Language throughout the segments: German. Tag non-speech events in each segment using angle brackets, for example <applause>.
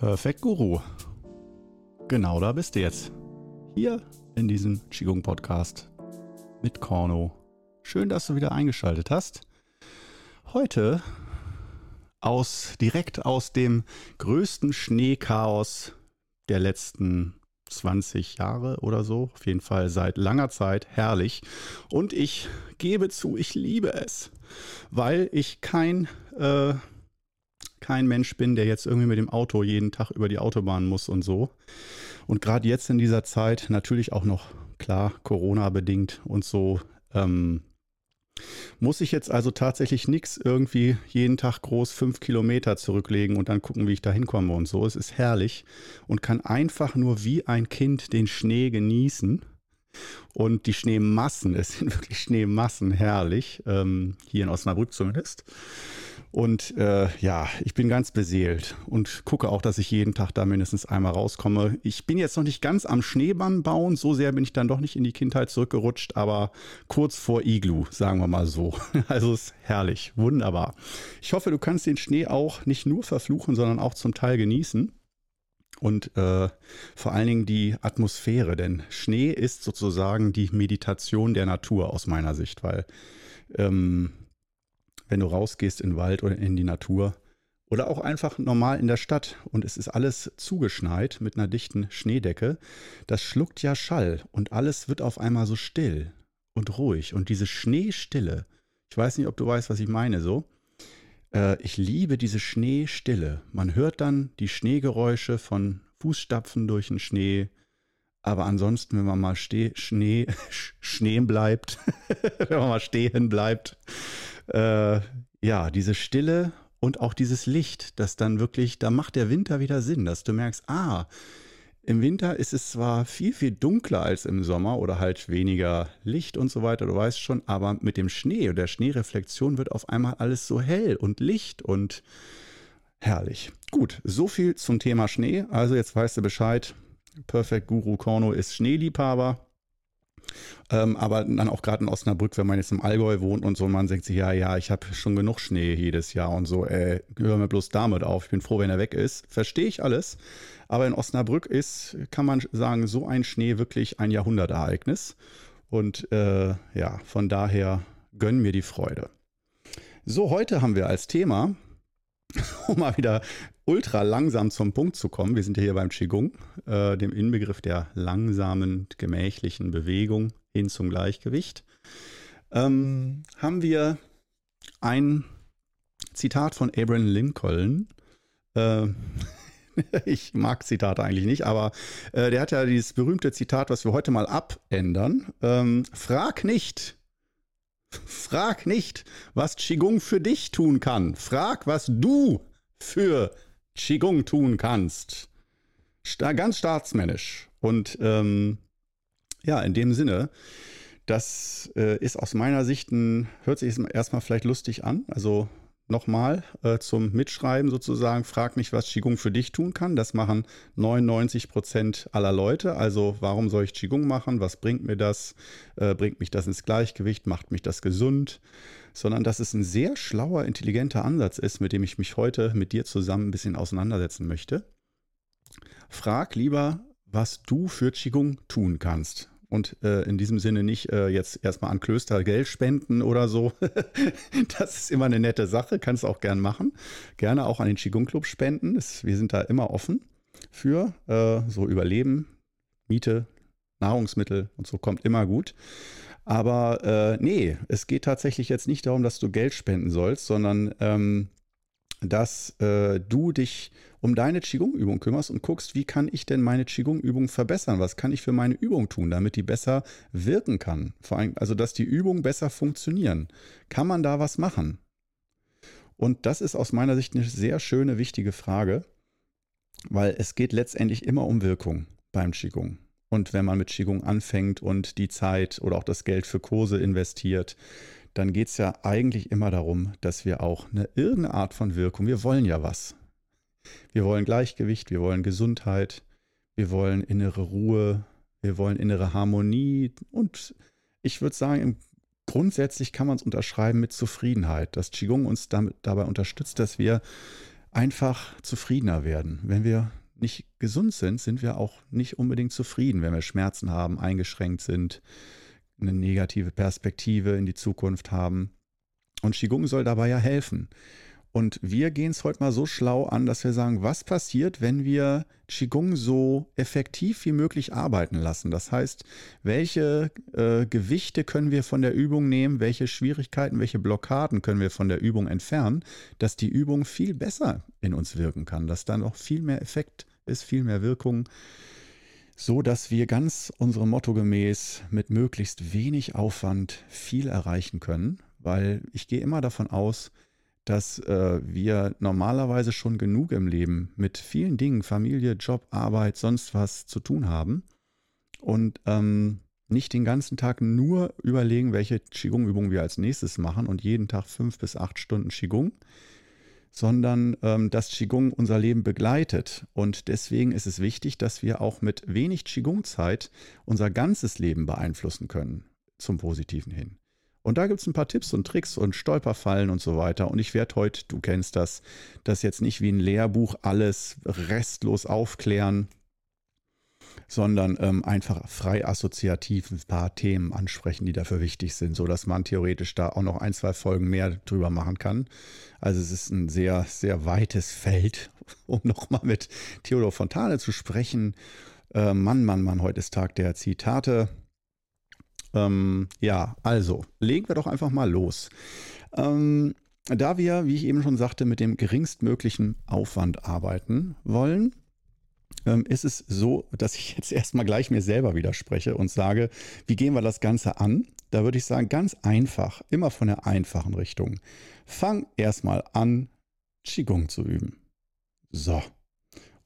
Perfekt Guru. Genau da bist du jetzt. Hier in diesem Qigong Podcast mit Korno. Schön, dass du wieder eingeschaltet hast. Heute aus direkt aus dem größten Schneechaos der letzten 20 Jahre oder so, auf jeden Fall seit langer Zeit, herrlich. Und ich gebe zu, ich liebe es, weil ich kein äh, kein Mensch bin, der jetzt irgendwie mit dem Auto jeden Tag über die Autobahn muss und so. Und gerade jetzt in dieser Zeit, natürlich auch noch klar, Corona bedingt und so, ähm, muss ich jetzt also tatsächlich nichts irgendwie jeden Tag groß fünf Kilometer zurücklegen und dann gucken, wie ich da hinkomme und so. Es ist herrlich und kann einfach nur wie ein Kind den Schnee genießen. Und die Schneemassen, <laughs> es sind wirklich Schneemassen herrlich, ähm, hier in Osnabrück zumindest. Und äh, ja, ich bin ganz beseelt und gucke auch, dass ich jeden Tag da mindestens einmal rauskomme. Ich bin jetzt noch nicht ganz am Schneebann bauen, so sehr bin ich dann doch nicht in die Kindheit zurückgerutscht, aber kurz vor Iglu, sagen wir mal so. <laughs> Also ist herrlich, wunderbar. Ich hoffe, du kannst den Schnee auch nicht nur verfluchen, sondern auch zum Teil genießen. Und äh, vor allen Dingen die Atmosphäre, denn Schnee ist sozusagen die Meditation der Natur aus meiner Sicht, weil ähm, wenn du rausgehst in den Wald oder in die Natur oder auch einfach normal in der Stadt und es ist alles zugeschneit mit einer dichten Schneedecke, das schluckt ja Schall und alles wird auf einmal so still und ruhig und diese Schneestille, ich weiß nicht, ob du weißt, was ich meine so, äh, ich liebe diese Schneestille. Man hört dann die Schneegeräusche von Fußstapfen durch den Schnee, aber ansonsten, wenn man mal steh, Schnee, <laughs> stehen bleibt, <laughs> wenn man mal stehen bleibt, äh, ja, diese Stille und auch dieses Licht, das dann wirklich, da macht der Winter wieder Sinn, dass du merkst, ah, im Winter ist es zwar viel, viel dunkler als im Sommer oder halt weniger Licht und so weiter, du weißt schon, aber mit dem Schnee und der Schneereflexion wird auf einmal alles so hell und Licht und herrlich. Gut, so viel zum Thema Schnee. Also jetzt weißt du Bescheid. Perfect Guru Korno ist Schneeliebhaber. Ähm, aber dann auch gerade in Osnabrück, wenn man jetzt im Allgäu wohnt und so, man denkt sich, ja, ja, ich habe schon genug Schnee jedes Jahr und so, äh, hör mir bloß damit auf. Ich bin froh, wenn er weg ist. Verstehe ich alles. Aber in Osnabrück ist, kann man sagen, so ein Schnee wirklich ein Jahrhundertereignis. Und äh, ja, von daher gönnen mir die Freude. So, heute haben wir als Thema, <laughs> um mal wieder ultra langsam zum Punkt zu kommen. Wir sind ja hier beim Qigong, äh, dem Inbegriff der langsamen, gemächlichen Bewegung hin zum Gleichgewicht. Ähm, haben wir ein Zitat von Abraham Lincoln. Äh, <laughs> ich mag Zitate eigentlich nicht, aber äh, der hat ja dieses berühmte Zitat, was wir heute mal abändern. Ähm, frag nicht, frag nicht, was Qigong für dich tun kann. Frag, was du für Qigong tun kannst. Ganz staatsmännisch. Und ähm, ja, in dem Sinne, das äh, ist aus meiner Sicht ein, hört sich erstmal vielleicht lustig an. Also nochmal äh, zum Mitschreiben sozusagen, frag mich, was Qigong für dich tun kann. Das machen 99 Prozent aller Leute. Also warum soll ich Qigong machen? Was bringt mir das? Äh, bringt mich das ins Gleichgewicht? Macht mich das gesund? Sondern dass es ein sehr schlauer, intelligenter Ansatz ist, mit dem ich mich heute mit dir zusammen ein bisschen auseinandersetzen möchte. Frag lieber, was du für Qigong tun kannst. Und äh, in diesem Sinne nicht äh, jetzt erstmal an Klöster Geld spenden oder so. <laughs> das ist immer eine nette Sache, kannst du auch gern machen. Gerne auch an den Qigong Club spenden. Das, wir sind da immer offen für äh, so Überleben, Miete, Nahrungsmittel und so kommt immer gut. Aber äh, nee, es geht tatsächlich jetzt nicht darum, dass du Geld spenden sollst, sondern ähm, dass äh, du dich um deine Qigong-Übung kümmerst und guckst, wie kann ich denn meine Qigong-Übung verbessern? Was kann ich für meine Übung tun, damit die besser wirken kann? Vor allem, also, dass die Übungen besser funktionieren. Kann man da was machen? Und das ist aus meiner Sicht eine sehr schöne, wichtige Frage, weil es geht letztendlich immer um Wirkung beim Qigong. Und wenn man mit Qigong anfängt und die Zeit oder auch das Geld für Kurse investiert, dann geht es ja eigentlich immer darum, dass wir auch eine irgendeine Art von Wirkung, wir wollen ja was. Wir wollen Gleichgewicht, wir wollen Gesundheit, wir wollen innere Ruhe, wir wollen innere Harmonie und ich würde sagen, grundsätzlich kann man es unterschreiben mit Zufriedenheit, dass Qigong uns damit, dabei unterstützt, dass wir einfach zufriedener werden. Wenn wir nicht gesund sind, sind wir auch nicht unbedingt zufrieden, wenn wir Schmerzen haben, eingeschränkt sind, eine negative Perspektive in die Zukunft haben. Und Qigong soll dabei ja helfen. Und wir gehen es heute mal so schlau an, dass wir sagen, was passiert, wenn wir Qigong so effektiv wie möglich arbeiten lassen? Das heißt, welche äh, Gewichte können wir von der Übung nehmen, welche Schwierigkeiten, welche Blockaden können wir von der Übung entfernen, dass die Übung viel besser in uns wirken kann, dass dann auch viel mehr Effekt ist, viel mehr Wirkung, so dass wir ganz unserem Motto gemäß mit möglichst wenig Aufwand viel erreichen können, weil ich gehe immer davon aus, dass äh, wir normalerweise schon genug im Leben mit vielen Dingen, Familie, Job, Arbeit, sonst was zu tun haben und ähm, nicht den ganzen Tag nur überlegen, welche Qigong-Übungen wir als nächstes machen und jeden Tag fünf bis acht Stunden Qigong, sondern ähm, dass Qigong unser Leben begleitet. Und deswegen ist es wichtig, dass wir auch mit wenig Qigong-Zeit unser ganzes Leben beeinflussen können, zum Positiven hin. Und da gibt es ein paar Tipps und Tricks und Stolperfallen und so weiter. Und ich werde heute, du kennst das, das jetzt nicht wie ein Lehrbuch alles restlos aufklären, sondern ähm, einfach frei assoziativ ein paar Themen ansprechen, die dafür wichtig sind, sodass man theoretisch da auch noch ein, zwei Folgen mehr drüber machen kann. Also es ist ein sehr, sehr weites Feld, <laughs> um nochmal mit Theodor Fontane zu sprechen. Äh, Mann, Mann, Mann, heute ist Tag der Zitate. Ähm, ja, also legen wir doch einfach mal los. Ähm, da wir, wie ich eben schon sagte, mit dem geringstmöglichen Aufwand arbeiten wollen, ist es so, dass ich jetzt erstmal gleich mir selber widerspreche und sage, wie gehen wir das Ganze an? Da würde ich sagen, ganz einfach, immer von der einfachen Richtung. Fang erstmal an, Qigong zu üben. So.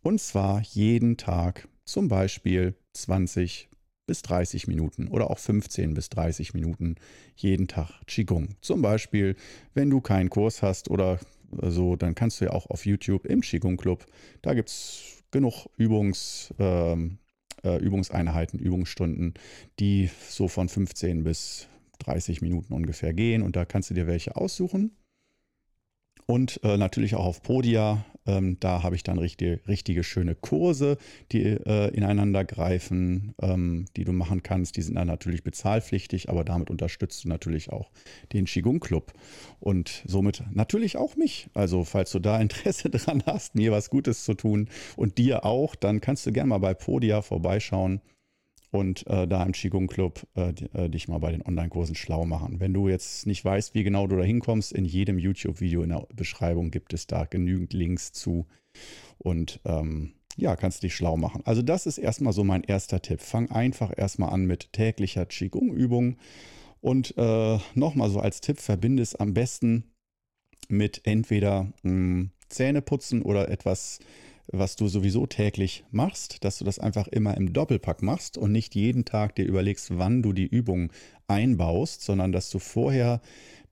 Und zwar jeden Tag, zum Beispiel 20 bis 30 Minuten oder auch 15 bis 30 Minuten jeden Tag Qigong. Zum Beispiel, wenn du keinen Kurs hast oder so, dann kannst du ja auch auf YouTube im Qigong Club, da gibt es genug Übungs, ähm, äh, Übungseinheiten, Übungsstunden, die so von 15 bis 30 Minuten ungefähr gehen und da kannst du dir welche aussuchen. Und äh, natürlich auch auf Podia ähm, da habe ich dann richtige, richtige schöne Kurse, die äh, ineinander greifen, ähm, die du machen kannst. Die sind dann natürlich bezahlpflichtig, aber damit unterstützt du natürlich auch den Qigong Club und somit natürlich auch mich. Also falls du da <laughs> Interesse dran hast, mir was Gutes zu tun und dir auch, dann kannst du gerne mal bei Podia vorbeischauen und äh, da im Qigong Club äh, äh, dich mal bei den Online-Kursen schlau machen. Wenn du jetzt nicht weißt, wie genau du da hinkommst, in jedem YouTube-Video in der Beschreibung gibt es da genügend Links zu und ähm, ja, kannst dich schlau machen. Also das ist erstmal so mein erster Tipp. Fang einfach erstmal an mit täglicher Qigong-Übung und äh, nochmal so als Tipp, verbinde es am besten mit entweder mh, hm, Zähneputzen oder etwas was du sowieso täglich machst, dass du das einfach immer im Doppelpack machst und nicht jeden Tag dir überlegst, wann du die Übung einbaust, sondern dass du vorher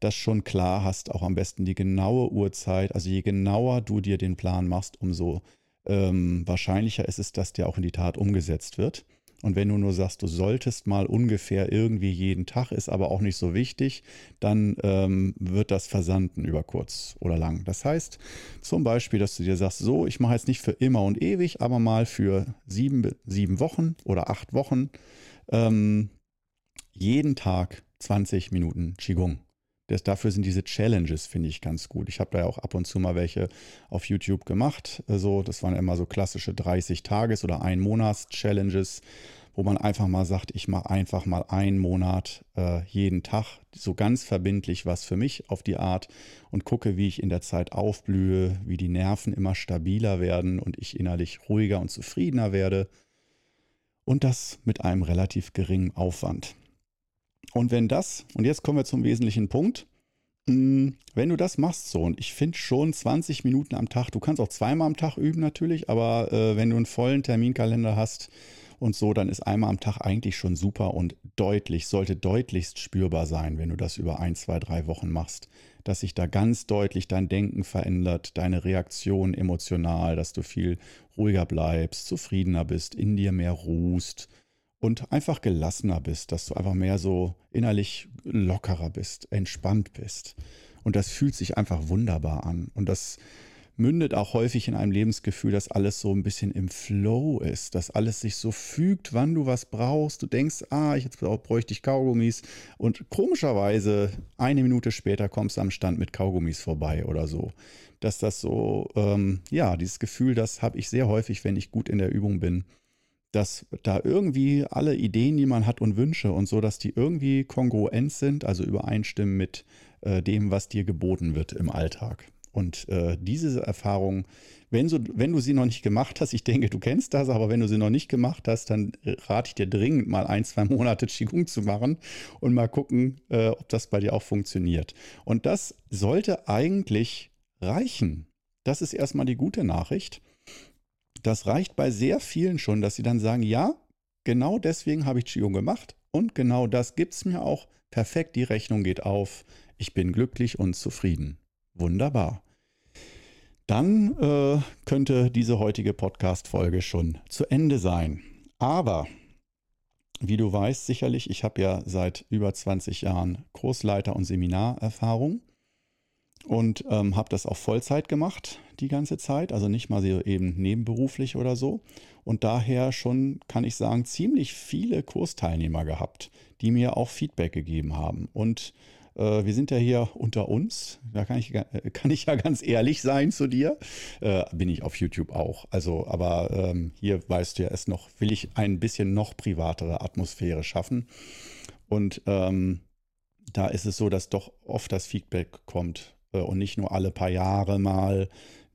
das schon klar hast, auch am besten die genaue Uhrzeit. Also je genauer du dir den Plan machst, umso ähm, wahrscheinlicher ist es, dass der auch in die Tat umgesetzt wird. Und wenn du nur sagst, du solltest mal ungefähr irgendwie jeden Tag, ist aber auch nicht so wichtig, dann ähm, wird das versanden über kurz oder lang. Das heißt zum Beispiel, dass du dir sagst, so, ich mache jetzt nicht für immer und ewig, aber mal für sieben, sieben Wochen oder acht Wochen ähm, jeden Tag 20 Minuten Qigong. Das, dafür sind diese Challenges, finde ich, ganz gut. Ich habe da ja auch ab und zu mal welche auf YouTube gemacht. Also, das waren immer so klassische 30-Tages- oder Ein-Monats-Challenges, wo man einfach mal sagt, ich mache einfach mal einen Monat äh, jeden Tag so ganz verbindlich was für mich auf die Art und gucke, wie ich in der Zeit aufblühe, wie die Nerven immer stabiler werden und ich innerlich ruhiger und zufriedener werde. Und das mit einem relativ geringen Aufwand. Und wenn das, und jetzt kommen wir zum wesentlichen Punkt, mm, wenn du das machst so, und ich finde schon 20 Minuten am Tag, du kannst auch zweimal am Tag üben natürlich, aber äh, wenn du einen vollen Terminkalender hast und so, dann ist einmal am Tag eigentlich schon super und deutlich, sollte deutlichst spürbar sein, wenn du das über ein, zwei, drei Wochen machst, dass sich da ganz deutlich dein Denken verändert, deine Reaktion emotional, dass du viel ruhiger bleibst, zufriedener bist, in dir mehr ruhst und einfach gelassener bist, dass du einfach mehr so innerlich lockerer bist, entspannt bist. Und das fühlt sich einfach wunderbar an. Und das mündet auch häufig in einem Lebensgefühl, dass alles so ein bisschen im Flow ist, dass alles sich so fügt, wann du was brauchst. Du denkst, ah, jetzt bräuchte ich Kaugummis und komischerweise eine Minute später kommst du am Stand mit Kaugummis vorbei oder so. Dass das so, ähm, ja, dieses Gefühl, das habe ich sehr häufig, wenn ich gut in der Übung bin, dass da irgendwie alle Ideen, die man hat und Wünsche und so, dass die irgendwie kongruent sind, also übereinstimmen mit äh, dem, was dir geboten wird im Alltag. Und äh, diese Erfahrung, wenn, so, wenn du sie noch nicht gemacht hast, ich denke, du kennst das, aber wenn du sie noch nicht gemacht hast, dann rate ich dir dringend mal ein, zwei Monate <laughs> Qigong zu machen und mal gucken, äh, ob das bei dir auch funktioniert. Und das sollte eigentlich reichen. Das ist erstmal die gute Nachricht. Das reicht bei sehr vielen schon, dass sie dann sagen, ja, genau deswegen habe ich Qigong gemacht und genau das gibt es mir auch. Perfekt, die Rechnung geht auf. Ich bin glücklich und zufrieden. Wunderbar. Dann äh, könnte diese heutige Podcast-Folge schon zu Ende sein. Aber, wie du weißt, sicherlich, ich habe ja seit über 20 Jahren Kursleiter- und Seminarerfahrung und ähm, habe das auch Vollzeit gemacht die ganze Zeit, also nicht mal so eben nebenberuflich oder so. Und daher schon, kann ich sagen, ziemlich viele Kursteilnehmer gehabt, die mir auch Feedback gegeben haben. Und äh, wir sind ja hier unter uns, da kann ich, äh, kann ich ja ganz ehrlich sein zu dir. Äh, bin ich auf YouTube auch. Also, aber ähm, hier weißt du ja es noch, will ich ein bisschen noch privatere Atmosphäre schaffen. Und ähm, da ist es so, dass doch oft das Feedback kommt und nicht nur alle paar Jahre mal.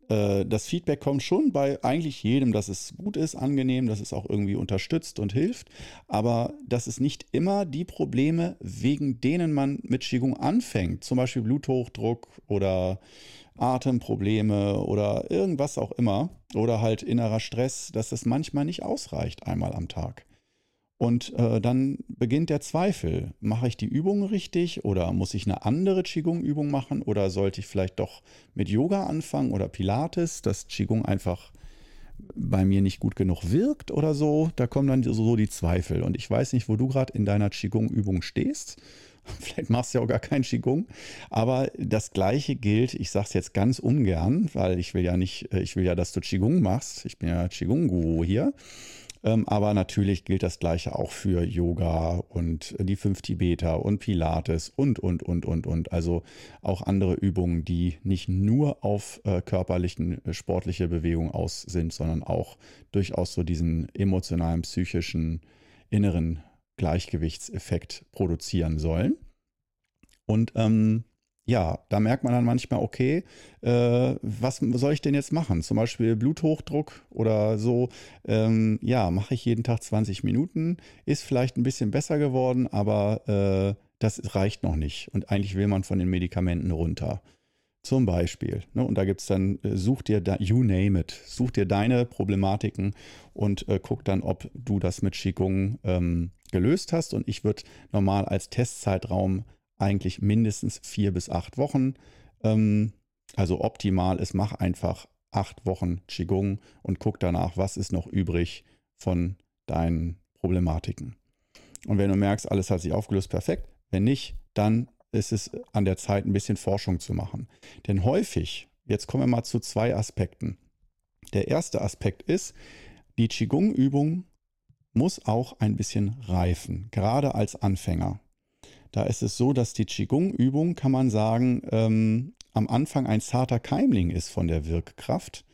Äh, das Feedback kommt schon bei eigentlich jedem, dass es gut ist, angenehm, dass es auch irgendwie unterstützt und hilft, aber das ist nicht immer die Probleme, wegen denen man mit Qigong anfängt, zum Beispiel Bluthochdruck oder Atemprobleme oder irgendwas auch immer oder halt innerer Stress, dass es manchmal nicht ausreicht einmal am Tag. Und äh, dann beginnt der Zweifel. Mache ich die Übung richtig oder muss ich eine andere Qigong-Übung machen oder sollte ich vielleicht doch mit Yoga anfangen oder Pilates, dass Qigong einfach bei mir nicht gut genug wirkt oder so. Da kommen dann so die Zweifel. Und ich weiß nicht, wo du gerade in deiner Qigong-Übung stehst. <laughs> Vielleicht machst du ja auch gar kein Qigong. Aber das Gleiche gilt, ich sage es jetzt ganz ungern, weil ich will ja nicht, äh, ich will ja, dass du Qigong machst. Ich bin ja Qigong-Guru hier. Ähm, aber natürlich gilt das Gleiche auch für Yoga und die fünf Tibeter und Pilates und, und, und, und, und. Also auch andere Übungen, die nicht nur auf äh, körperlichen, äh, sportliche Bewegung aus sind, sondern auch durchaus so diesen emotionalen, psychischen, inneren Gleichgewichtseffekt produzieren sollen. Und ähm, ja, da merkt man dann manchmal, okay, äh, was soll ich denn jetzt machen? Zum Beispiel Bluthochdruck oder so. Ähm, ja, mache ich jeden Tag 20 Minuten, ist vielleicht ein bisschen besser geworden, aber äh, das reicht noch nicht. Und eigentlich will man von den Medikamenten runter. Zum Beispiel. Ne? Und da gibt es dann, äh, such dir, da, you name it, such dir deine Problematiken und äh, guck dann, ob du das mit Qigong ähm, gelöst hast. Und ich würde normal als Testzeitraum eigentlich mindestens vier bis acht Wochen. Ähm, also optimal ist, mach einfach acht Wochen Qigong und guck danach, was ist noch übrig von deinen Problematiken. Und wenn du merkst, alles hat sich aufgelöst, perfekt. Wenn nicht, dann ist es an der Zeit, ein bisschen Forschung zu machen. Denn häufig, jetzt kommen wir mal zu zwei Aspekten. Der erste Aspekt ist, die Qigong-Übung muss auch ein bisschen reifen, gerade als Anfänger. Da ist es so, dass die Qigong-Übung, kann man sagen, ähm, am Anfang ein zarter Keimling ist von der Wirkkraft.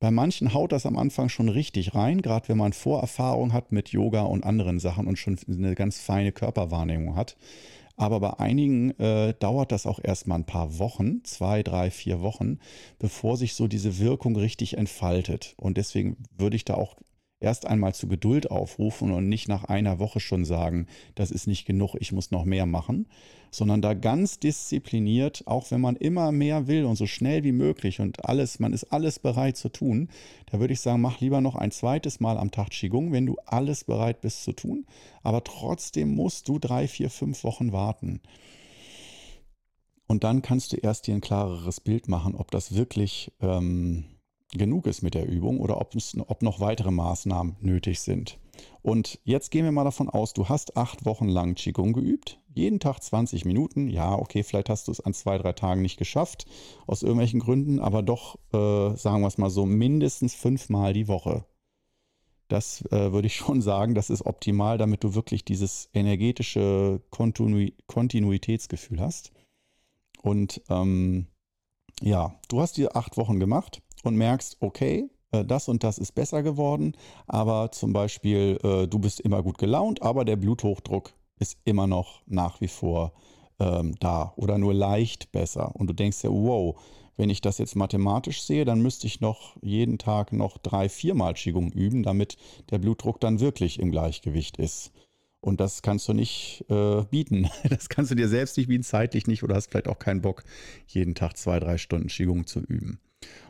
Bei manchen haut das am Anfang schon richtig rein, gerade wenn man Vorerfahrung hat mit Yoga und anderen Sachen und schon eine ganz feine Körperwahrnehmung hat. Aber bei einigen äh, dauert das auch erstmal ein paar Wochen, zwei, drei, vier Wochen, bevor sich so diese Wirkung richtig entfaltet. Und deswegen würde ich da auch erst einmal zu Geduld aufrufen und nicht nach einer Woche schon sagen, das ist nicht genug, ich muss noch mehr machen, sondern da ganz diszipliniert, auch wenn man immer mehr will und so schnell wie möglich und alles, man ist alles bereit zu tun, da würde ich sagen, mach lieber noch ein zweites Mal am Tag Qigong, wenn du alles bereit bist zu tun, aber trotzdem musst du drei, vier, fünf Wochen warten. Und dann kannst du erst dir ein klareres Bild machen, ob das wirklich ähm, genug ist mit der Übung oder ob, es, ob noch weitere Maßnahmen nötig sind. Und jetzt gehen wir mal davon aus, du hast acht Wochen lang Qigong geübt. Jeden Tag 20 Minuten. Ja, okay, vielleicht hast du es an zwei, drei Tagen nicht geschafft, aus irgendwelchen Gründen, aber doch, äh, sagen wir es mal so, mindestens fünfmal die Woche. Das äh, würde ich <laughs> schon sagen, das ist optimal, damit du wirklich dieses energetische Kontinu Kontinuitätsgefühl hast. Und ähm, ja, du hast die acht Wochen gemacht und merkst, okay, äh, das und das ist besser geworden, aber zum Beispiel, äh, du bist immer gut gelaunt, aber der Bluthochdruck ist immer noch nach wie vor ähm, da oder nur leicht besser. Und du denkst ja, wow, wenn ich das jetzt mathematisch sehe, dann müsste ich noch jeden Tag noch drei, viermal Qigong üben, damit der Blutdruck dann wirklich im Gleichgewicht ist. Und das kannst du nicht äh, bieten. <laughs> Das kannst du dir selbst nicht bieten, zeitlich nicht oder hast vielleicht auch keinen Bock, jeden Tag zwei, drei Stunden Qigong zu üben.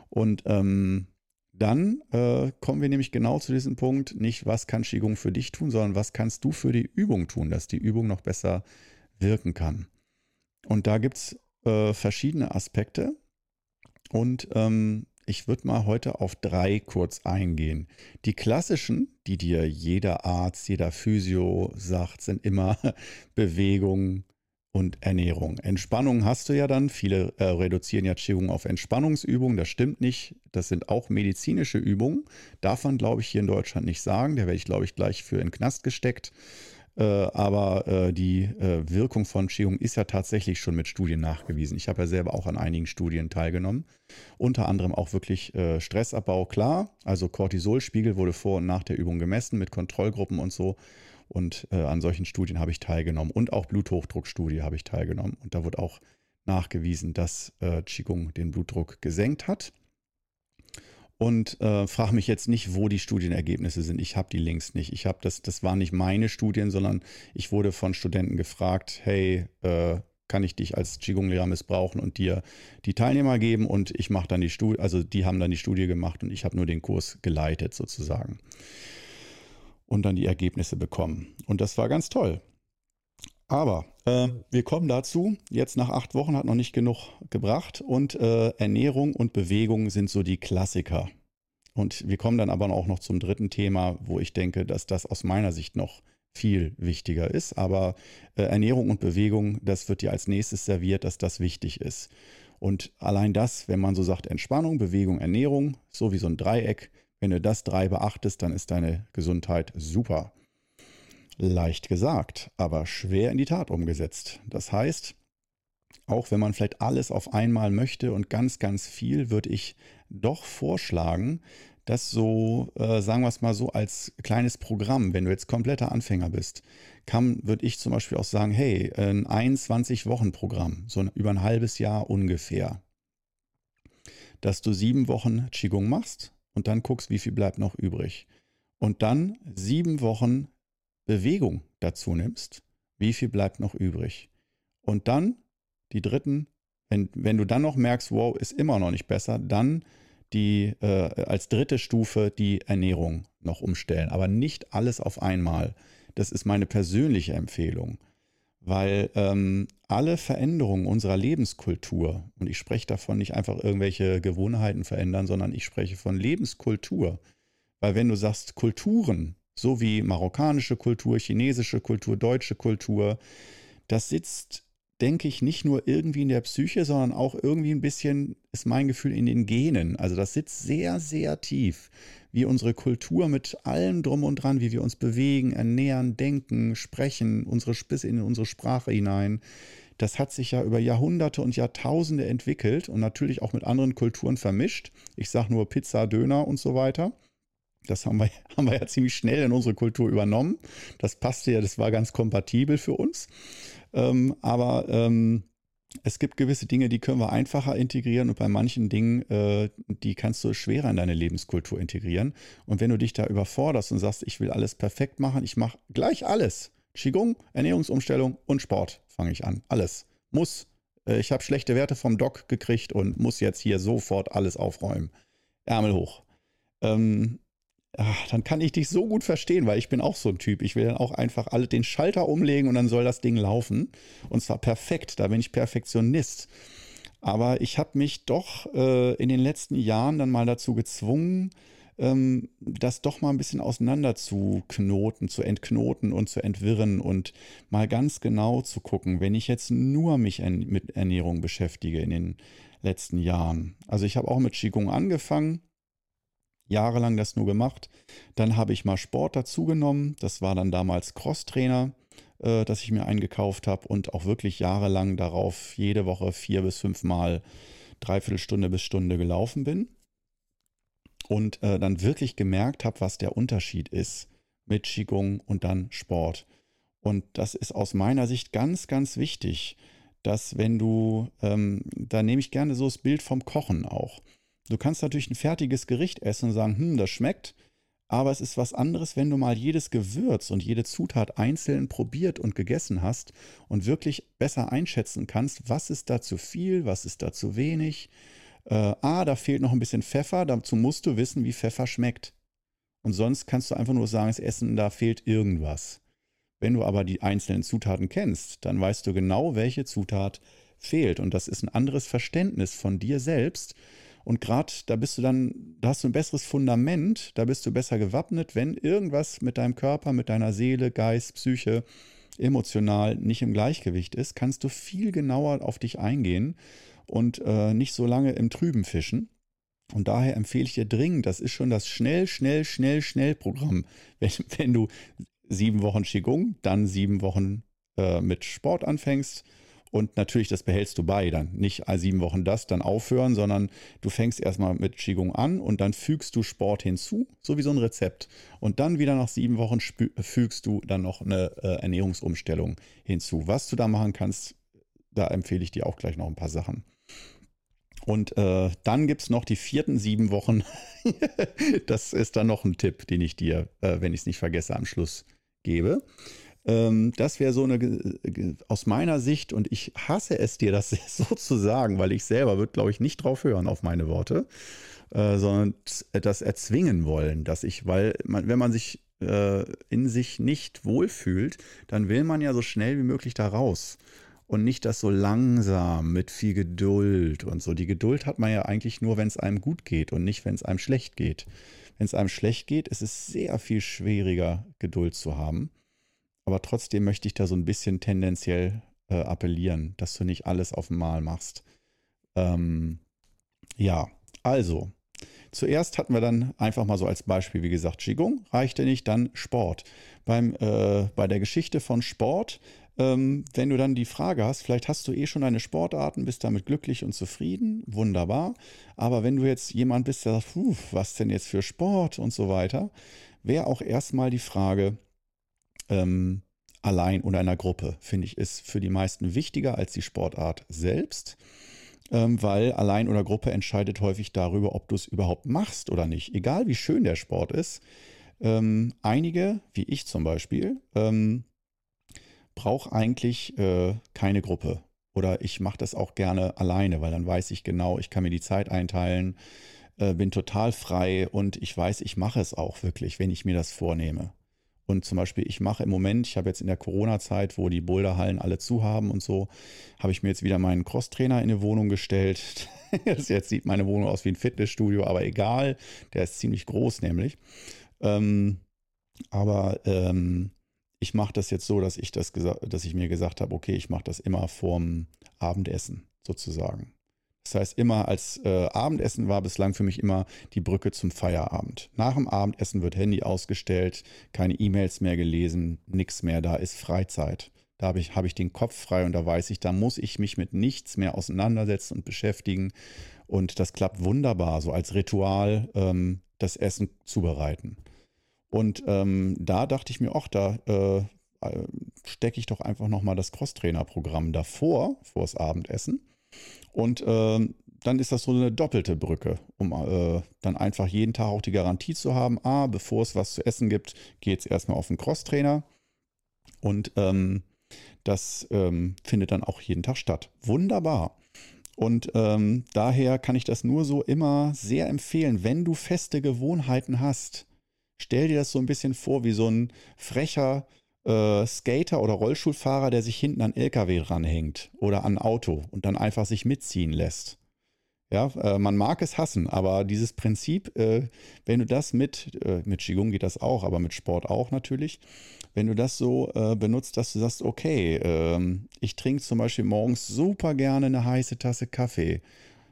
Und ähm, dann äh, kommen wir nämlich genau zu diesem Punkt, nicht was kann Qigong für dich tun, sondern was kannst du für die Übung tun, dass die Übung noch besser wirken kann. Und da gibt es äh, verschiedene Aspekte. Und ähm, ich würde mal heute auf drei kurz eingehen. Die klassischen, die dir jeder Arzt, jeder Physio sagt, sind immer <laughs> Bewegung und Ernährung. Entspannung hast du ja dann. Viele äh, reduzieren ja Qigong auf Entspannungsübungen. Das stimmt nicht. Das sind auch medizinische Übungen. Darf man, glaube ich, hier in Deutschland nicht sagen. Da werde ich, glaube ich, gleich für in den Knast gesteckt. Äh, aber äh, die äh, Wirkung von Qigong ist ja tatsächlich schon mit Studien nachgewiesen. Ich habe ja selber auch an einigen Studien teilgenommen. Unter anderem auch wirklich Stressabbau, klar. Also Cortisolspiegel wurde vor und nach der Übung gemessen mit Kontrollgruppen und so. Und an solchen Studien habe ich teilgenommen. Und auch Bluthochdruckstudie habe ich teilgenommen. Und da wurde auch nachgewiesen, dass Qigong den Blutdruck gesenkt hat und äh, frage mich jetzt nicht, wo die Studienergebnisse sind. Ich habe die Links nicht. Ich habe das, das waren nicht meine Studien, sondern ich wurde von Studenten gefragt, hey, äh, kann ich dich als Qigong-Lehrer missbrauchen und dir die Teilnehmer geben und ich mache dann die Studie, also die haben dann die Studie gemacht und ich habe nur den Kurs geleitet sozusagen und dann die Ergebnisse bekommen. Und das war ganz toll. Aber äh, wir kommen dazu. Jetzt nach acht Wochen hat noch nicht genug gebracht und äh, Ernährung und Bewegung sind so die Klassiker. Und wir kommen dann aber auch noch zum dritten Thema, wo ich denke, dass das aus meiner Sicht noch viel wichtiger ist. Aber äh, Ernährung und Bewegung, das wird dir als nächstes serviert, dass das wichtig ist. Und allein das, wenn man so sagt, Entspannung, Bewegung, Ernährung, so wie so ein Dreieck, wenn du das drei beachtest, dann ist deine Gesundheit super. Leicht gesagt, aber schwer in die Tat umgesetzt. Das heißt, auch wenn man vielleicht alles auf einmal möchte und ganz, ganz viel, würde ich doch vorschlagen, dass so, äh, sagen wir es mal so, als kleines Programm, wenn du jetzt kompletter Anfänger bist, kann, würde ich zum Beispiel auch sagen, hey, ein 21-Wochen-Programm, so über ein halbes Jahr ungefähr, dass du sieben Wochen Qigong machst und dann guckst, wie viel bleibt noch übrig. Und dann sieben Wochen Bewegung dazu nimmst, wie viel bleibt noch übrig? Und dann die dritten, wenn, wenn du dann noch merkst, wow, ist immer noch nicht besser, dann die äh, als dritte Stufe die Ernährung noch umstellen. Aber nicht alles auf einmal. Das ist meine persönliche Empfehlung. Weil ähm, alle Veränderungen unserer Lebenskultur, und ich spreche davon nicht einfach irgendwelche Gewohnheiten verändern, sondern ich spreche von Lebenskultur. Weil wenn du sagst, Kulturen so wie marokkanische Kultur, chinesische Kultur, deutsche Kultur. Das sitzt, denke ich, nicht nur irgendwie in der Psyche, sondern auch irgendwie ein bisschen, ist mein Gefühl, in den Genen. Also das sitzt sehr, sehr tief, wie unsere Kultur mit allem drum und dran, wie wir uns bewegen, ernähren, denken, sprechen, unsere bis in unsere Sprache hinein. Das hat sich ja über Jahrhunderte und Jahrtausende entwickelt und natürlich auch mit anderen Kulturen vermischt. Ich sage nur Pizza, Döner und so weiter. Das haben wir, <laughs> haben wir ja ziemlich schnell in unsere Kultur übernommen. Das passte ja, das war ganz kompatibel für uns. Ähm, aber ähm, es gibt gewisse Dinge, die können wir einfacher integrieren und bei manchen Dingen, äh, die kannst du schwerer in deine Lebenskultur integrieren. Und wenn du dich da überforderst und sagst, ich will alles perfekt machen, ich mache gleich alles. Qigong, Ernährungsumstellung und Sport fange ich an. Alles. Muss. Äh, ich habe schlechte Werte vom Doc gekriegt und muss jetzt hier sofort alles aufräumen. Ärmel hoch. Ähm, ach, dann kann ich dich so gut verstehen, weil ich bin auch so ein Typ. Ich will dann auch einfach alle den Schalter umlegen und dann soll das Ding laufen. Und zwar perfekt, da bin ich Perfektionist. Aber ich habe mich doch äh, in den letzten Jahren dann mal dazu gezwungen, ähm, das doch mal ein bisschen auseinander zu knoten, zu entknoten und zu entwirren und mal ganz genau zu gucken, wenn ich jetzt nur mich mit Ernährung beschäftige in den letzten Jahren. Also ich habe auch mit Qigong angefangen, jahrelang das nur gemacht. Dann habe ich mal Sport dazugenommen. Das war dann damals Crosstrainer, äh, das ich mir eingekauft habe und auch wirklich jahrelang darauf jede Woche vier bis fünf Mal dreiviertel Stunde bis Stunde gelaufen bin und äh, dann wirklich gemerkt habe, was der Unterschied ist mit Qigong und dann Sport. Und das ist aus meiner Sicht ganz, ganz wichtig, dass wenn du, ähm, da nehme ich gerne so das Bild vom Kochen auch. Du kannst natürlich ein fertiges Gericht essen und sagen, hm, das schmeckt, aber es ist was anderes, wenn du mal jedes Gewürz und jede Zutat einzeln probiert und gegessen hast und wirklich besser einschätzen kannst, was ist da zu viel, was ist da zu wenig. Äh, ah, da fehlt noch ein bisschen Pfeffer, dazu musst du wissen, wie Pfeffer schmeckt. Und sonst kannst du einfach nur sagen, das Essen, da fehlt irgendwas. Wenn du aber die einzelnen Zutaten kennst, dann weißt du genau, welche Zutat fehlt. Und das ist ein anderes Verständnis von dir selbst. Und gerade da bist du dann, da hast du ein besseres Fundament, da bist du besser gewappnet, wenn irgendwas mit deinem Körper, mit deiner Seele, Geist, Psyche, emotional nicht im Gleichgewicht ist, kannst du viel genauer auf dich eingehen und äh, nicht so lange im Trüben fischen. Und daher empfehle ich dir dringend, das ist schon das schnell, schnell, schnell, schnell Programm. <laughs> Wenn, wenn du sieben Wochen Qigong, dann sieben Wochen äh, mit Sport anfängst. Und natürlich, das behältst du bei. Dann nicht sieben Wochen das, dann aufhören, sondern du fängst erstmal mit Qigong an und dann fügst du Sport hinzu, so wie so ein Rezept. Und dann wieder nach sieben Wochen fügst du dann noch eine äh, Ernährungsumstellung hinzu. Was du da machen kannst, da empfehle ich dir auch gleich noch ein paar Sachen. Und äh, dann gibt es noch die vierten sieben Wochen. <laughs> das ist dann noch ein Tipp, den ich dir, äh, wenn ich es nicht vergesse, am Schluss gebe. Ähm, das wäre so eine, aus meiner Sicht, und ich hasse es dir, das <laughs> so zu sagen, weil ich selber würde, glaube ich, nicht drauf hören auf meine Worte, äh, sondern das erzwingen wollen, dass ich, weil man, wenn man sich äh, in sich nicht wohlfühlt, dann will man ja so schnell wie möglich da raus und nicht das so langsam mit viel Geduld und so. Die Geduld hat man ja eigentlich nur, wenn es einem gut geht und nicht, wenn es einem schlecht geht. Wenn es einem schlecht geht, ist es sehr viel schwieriger, Geduld zu haben. Aber trotzdem möchte ich da so ein bisschen tendenziell äh, appellieren, dass du nicht alles auf einmal machst. Ähm, ja, also, zuerst hatten wir dann einfach mal so als Beispiel, wie gesagt, Qigong reichte nicht, dann Sport. Beim, äh, bei der Geschichte von Sport ähm, wenn du dann die Frage hast, vielleicht hast du eh schon deine Sportarten, bist damit glücklich und zufrieden, wunderbar. Aber wenn du jetzt jemand bist, der sagt, was denn jetzt für Sport und so weiter, wäre auch erstmal die Frage, ähm, allein oder in einer Gruppe, finde ich, ist für die meisten wichtiger als die Sportart selbst, ähm, weil allein oder Gruppe entscheidet häufig darüber, ob du es überhaupt machst oder nicht. Egal wie schön der Sport ist. Ähm, einige, wie ich zum Beispiel, ähm, brauche eigentlich äh, keine Gruppe. Oder ich mache das auch gerne alleine, weil dann weiß ich genau, ich kann mir die Zeit einteilen, äh, bin total frei und ich weiß, ich mache es auch wirklich, wenn ich mir das vornehme. Und zum Beispiel, ich mache im Moment, ich habe jetzt in der Corona-Zeit, wo die Boulderhallen alle zu haben und so, habe ich mir jetzt wieder meinen Crosstrainer in die Wohnung gestellt. <laughs> jetzt sieht meine Wohnung aus wie ein Fitnessstudio, aber egal, der ist ziemlich groß nämlich. Ähm, aber ähm, ich mache das jetzt so, dass ich das dass ich mir gesagt habe, okay, ich mache das immer vorm Abendessen sozusagen. Das heißt, immer als äh, Abendessen war bislang für mich immer die Brücke zum Feierabend. Nach dem Abendessen wird Handy ausgestellt, keine E-Mails mehr gelesen, nichts mehr, da ist Freizeit. Da habe ich, hab ich den Kopf frei und da weiß ich, da muss ich mich mit nichts mehr auseinandersetzen und beschäftigen. Und das klappt wunderbar, so als Ritual ähm, das Essen zubereiten. Und ähm, da dachte ich mir, ach, da äh, äh stecke ich doch einfach nochmal das Crosstrainer-Programm davor, vor das Abendessen. Und äh, dann ist das so eine doppelte Brücke, um äh, dann einfach jeden Tag auch die Garantie zu haben, ah, bevor es was zu essen gibt, geht es erstmal auf den Crosstrainer. Und ähm, das ähm, findet dann auch jeden Tag statt. Wunderbar. Und ähm, daher kann ich das nur so immer sehr empfehlen, wenn du feste Gewohnheiten hast Stell dir das so ein bisschen vor wie so ein frecher äh, Skater oder Rollstuhlfahrer, der sich hinten an LKW ranhängt oder an Auto und dann einfach sich mitziehen lässt. Ja, äh, man mag es hassen, aber dieses Prinzip, äh, wenn du das mit, äh, mit Qigong geht das auch, aber mit Sport auch natürlich, wenn du das so äh, benutzt, dass du sagst, okay, ähm, ich trinke zum Beispiel morgens super gerne eine heiße Tasse Kaffee,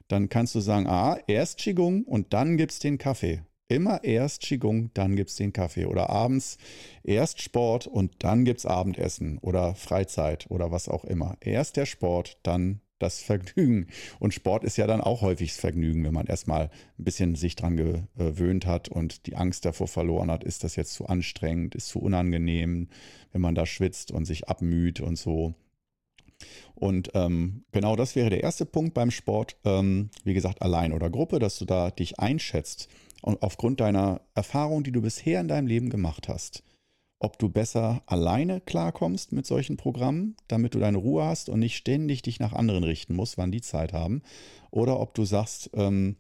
dann kannst du sagen, ah, erst Qigong und dann gibt es den Kaffee. Immer erst Qigong, dann gibt es den Kaffee. Oder abends erst Sport und dann gibt es Abendessen oder Freizeit oder was auch immer. Erst der Sport, dann das Vergnügen. Und Sport ist ja dann auch häufig das Vergnügen, wenn man erstmal ein bisschen sich dran gewöhnt hat und die Angst davor verloren hat, ist das jetzt zu anstrengend, ist zu unangenehm, wenn man da schwitzt und sich abmüht und so. Und ähm, genau das wäre der erste Punkt beim Sport. Ähm, wie gesagt, allein oder Gruppe, dass du da dich einschätzt aufgrund deiner Erfahrung, die du bisher in deinem Leben gemacht hast ob du besser alleine klarkommst mit solchen Programmen, damit du deine Ruhe hast und nicht ständig dich nach anderen richten musst, wann die Zeit haben. Oder ob du sagst, ähm,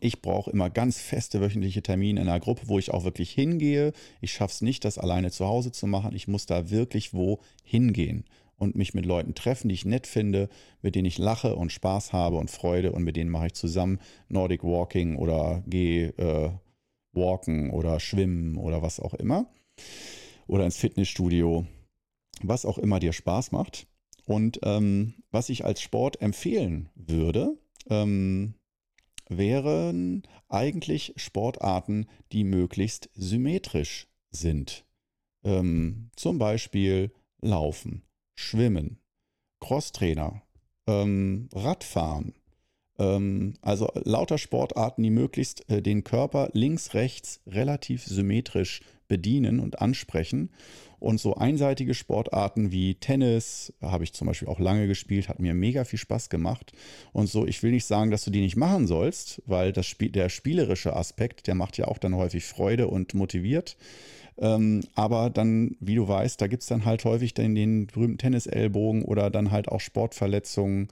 ich brauche immer ganz feste wöchentliche Termine in einer Gruppe, wo ich auch wirklich hingehe. Ich schaffe es nicht, das alleine zu Hause zu machen. Ich muss da wirklich wo hingehen und mich mit Leuten treffen, die ich nett finde, mit denen ich lache und Spaß habe und Freude und mit denen mache ich zusammen Nordic Walking oder gehe äh, walken oder schwimmen oder was auch immer oder ins Fitnessstudio, was auch immer dir Spaß macht. Und ähm, was ich als Sport empfehlen würde, ähm, wären eigentlich Sportarten, die möglichst symmetrisch sind. Ähm, zum Beispiel Laufen, Schwimmen, Crosstrainer, ähm, Radfahren. Ähm, also lauter Sportarten, die möglichst äh, den Körper links, rechts relativ symmetrisch bedienen und ansprechen. Und so einseitige Sportarten wie Tennis habe ich zum Beispiel auch lange gespielt, hat mir mega viel Spaß gemacht. Und so, ich will nicht sagen, dass du die nicht machen sollst, weil das Spiel, der spielerische Aspekt, der macht ja auch dann häufig Freude und motiviert. Ähm, aber dann, wie du weißt, da gibt es dann halt häufig den, den berühmten Tennisellbogen oder dann halt auch Sportverletzungen,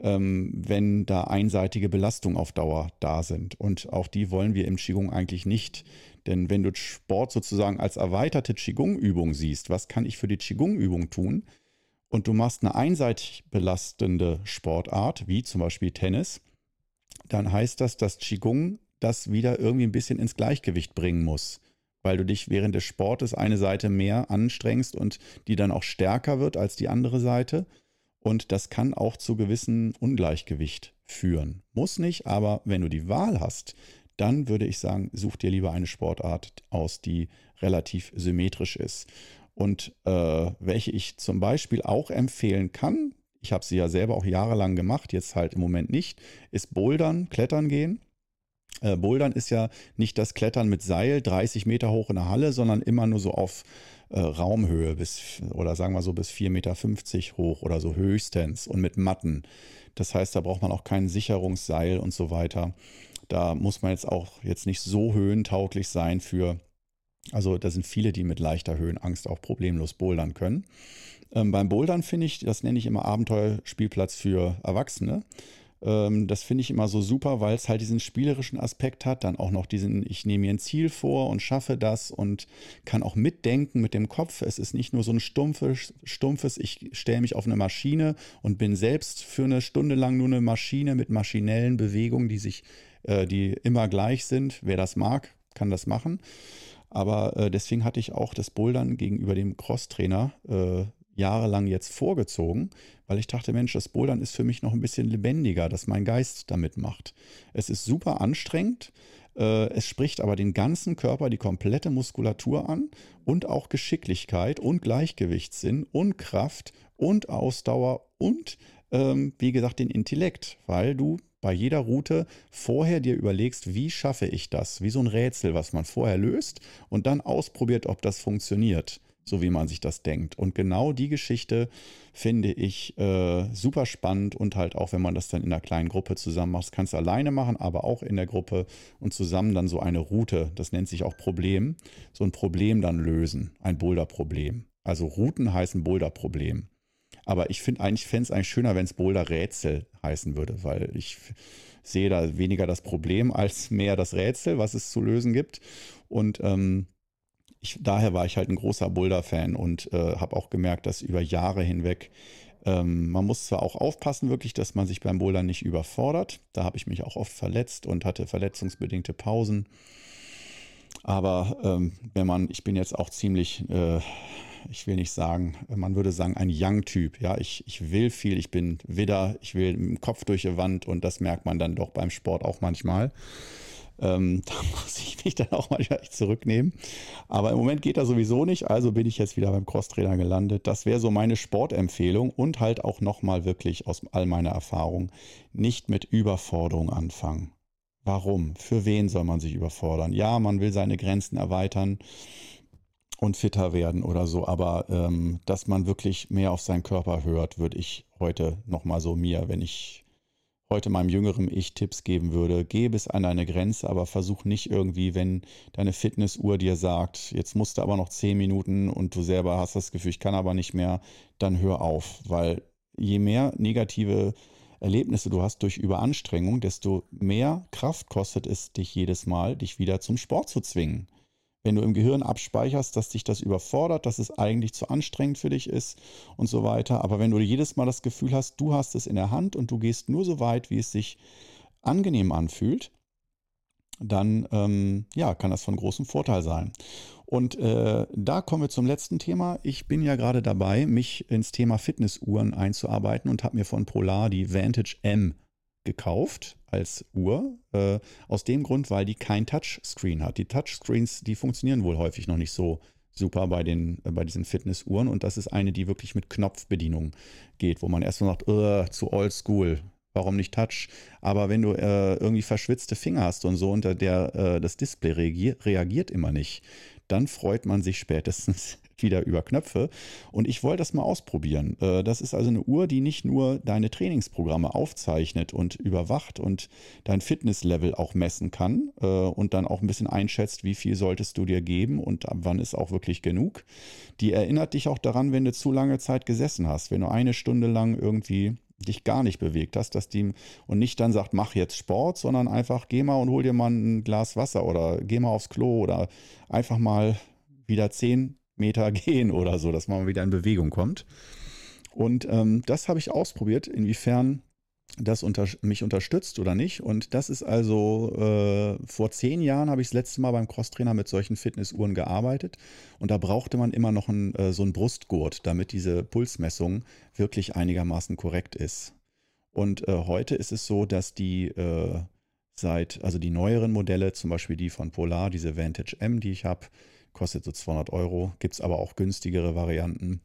ähm, wenn da einseitige Belastungen auf Dauer da sind. Und auch die wollen wir im Qigong eigentlich nicht. Denn wenn du Sport sozusagen als erweiterte Qigong-Übung siehst, was kann ich für die Qigong-Übung tun? Und du machst eine einseitig belastende Sportart, wie zum Beispiel Tennis, dann heißt das, dass Qigong das wieder irgendwie ein bisschen ins Gleichgewicht bringen muss weil du dich während des Sportes eine Seite mehr anstrengst und die dann auch stärker wird als die andere Seite. Und das kann auch zu gewissen Ungleichgewicht führen. Muss nicht, aber wenn du die Wahl hast, dann würde ich sagen, such dir lieber eine Sportart aus, die relativ symmetrisch ist. Und äh, welche ich zum Beispiel auch empfehlen kann, ich habe sie ja selber auch jahrelang gemacht, jetzt halt im Moment nicht, ist Bouldern, Klettern gehen. Äh, Bouldern ist ja nicht das Klettern mit Seil 30 Meter hoch in der Halle, sondern immer nur so auf äh, Raumhöhe bis oder sagen wir so bis 4,50 Meter hoch oder so höchstens und mit Matten. Das heißt, da braucht man auch kein Sicherungsseil und so weiter. Da muss man jetzt auch jetzt nicht so höhentauglich sein für, also da sind viele, die mit leichter Höhenangst auch problemlos bouldern können. Ähm, beim Bouldern finde ich, das nenne ich immer Abenteuerspielplatz für Erwachsene. Ähm, das finde ich immer so super, weil es halt diesen spielerischen Aspekt hat, dann auch noch diesen, ich nehme mir ein Ziel vor und schaffe das und kann auch mitdenken mit dem Kopf. Es ist nicht nur so ein stumpfes, stumpfes ich stelle mich auf eine Maschine und bin selbst für eine Stunde lang nur eine Maschine mit maschinellen Bewegungen, die sich, äh, die immer gleich sind. Wer das mag, kann das machen. Aber äh, deswegen hatte ich auch das Bouldern gegenüber dem Crosstrainer äh, jahrelang jetzt vorgezogen, weil ich dachte, Mensch, das Bouldern ist für mich noch ein bisschen lebendiger, dass mein Geist damit macht. Es ist super anstrengend, äh, es spricht aber den ganzen Körper, die komplette Muskulatur an und auch Geschicklichkeit und Gleichgewichtssinn und Kraft und Ausdauer und, ähm, wie gesagt, den Intellekt, weil du bei jeder Route vorher dir überlegst, wie schaffe ich das? Wie so ein Rätsel, was man vorher löst und dann ausprobiert, ob das funktioniert so wie man sich das denkt. Und genau die Geschichte finde ich äh, super spannend und halt auch, wenn man das dann in einer kleinen Gruppe zusammen macht, kannst du alleine machen, aber auch in der Gruppe und zusammen dann so eine Route, das nennt sich auch Problem, so ein Problem dann lösen, ein Boulder-Problem. Also Routen heißen Boulder-Problem. Aber ich finde eigentlich, fände es eigentlich schöner, wenn es Boulder-Rätsel heißen würde, weil ich sehe da weniger das Problem als mehr das Rätsel, was es zu lösen gibt. Und ähm, ich, daher war ich halt ein großer Boulder-Fan und äh, habe auch gemerkt, dass über Jahre hinweg Ähm, man muss zwar auch aufpassen, wirklich, dass man sich beim Bouldern nicht überfordert. Da habe ich mich auch oft verletzt und hatte verletzungsbedingte Pausen. Aber ähm, wenn man, ich bin jetzt auch ziemlich, äh, ich will nicht sagen, man würde sagen, ein Young-Typ. Ja, ich, ich will viel, ich bin Widder, ich will dem Kopf durch die Wand und das merkt man dann doch beim Sport auch manchmal. Ähm, <laughs> da muss ich mich dann auch manchmal echt zurücknehmen. Aber im Moment geht das sowieso nicht, also bin ich jetzt wieder beim Crosstrainer gelandet. Das wäre so meine Sportempfehlung und halt auch nochmal wirklich aus all meiner Erfahrung nicht mit Überforderung anfangen. Warum? Für wen soll man sich überfordern? Ja, man will seine Grenzen erweitern und fitter werden oder so, aber ähm, dass man wirklich mehr auf seinen Körper hört, würde ich heute nochmal so mir, wenn ich heute meinem jüngeren Ich Tipps geben würde, geh bis an deine Grenze, aber versuch nicht irgendwie, wenn deine Fitnessuhr dir sagt, jetzt musst du aber noch zehn Minuten und du selber hast das Gefühl, ich kann aber nicht mehr, dann hör auf, weil je mehr negative Erlebnisse du hast durch Überanstrengung, desto mehr Kraft kostet es dich jedes Mal, dich wieder zum Sport zu zwingen wenn du im Gehirn abspeicherst, dass dich das überfordert, dass es eigentlich zu anstrengend für dich ist und so weiter. Aber wenn du jedes Mal das Gefühl hast, du hast es in der Hand und du gehst nur so weit, wie es sich angenehm anfühlt, dann ähm, ja, kann das von großem Vorteil sein. Und äh, da kommen wir zum letzten Thema. Ich bin ja gerade dabei, mich ins Thema Fitnessuhren einzuarbeiten und habe mir von Polar die Vantage M gekauft als Uhr. Äh, aus dem Grund, weil die kein Touchscreen hat. Die Touchscreens, die funktionieren wohl häufig noch nicht so super bei, den, äh, bei diesen Fitnessuhren. Und das ist eine, die wirklich mit Knopfbedienung geht, wo man erstmal sagt, zu old school. Warum nicht Touch? Aber wenn du äh, irgendwie verschwitzte Finger hast und so, unter der äh, das Display reagier reagiert immer nicht, dann freut man sich spätestens <laughs> wieder über Knöpfe. Und ich wollte das mal ausprobieren. Äh, das ist also eine Uhr, die nicht nur deine Trainingsprogramme aufzeichnet und überwacht und dein Fitnesslevel auch messen kann äh, und dann auch ein bisschen einschätzt, wie viel solltest du dir geben und ab wann ist auch wirklich genug. Die erinnert dich auch daran, wenn du zu lange Zeit gesessen hast, wenn du eine Stunde lang irgendwie dich gar nicht bewegt hast, dass die und nicht dann sagt, mach jetzt Sport, sondern einfach geh mal und hol dir mal ein Glas Wasser oder geh mal aufs Klo oder einfach mal wieder zehn Meter <laughs> gehen oder so, dass man wieder in Bewegung kommt. Und ähm, das habe ich ausprobiert, inwiefern das unter, mich unterstützt oder nicht. Und das ist also, äh, vor zehn Jahren habe ich das letzte Mal beim Crosstrainer mit solchen Fitnessuhren gearbeitet. Und da brauchte man immer noch ein, äh, so einen Brustgurt, damit diese Pulsmessung wirklich einigermaßen korrekt ist. Und äh, heute ist es so, dass die äh, seit, also die neueren Modelle, zum Beispiel die von Polar, diese Vantage M, die ich habe, kostet so 200 Euro. Gibt es aber auch günstigere Varianten,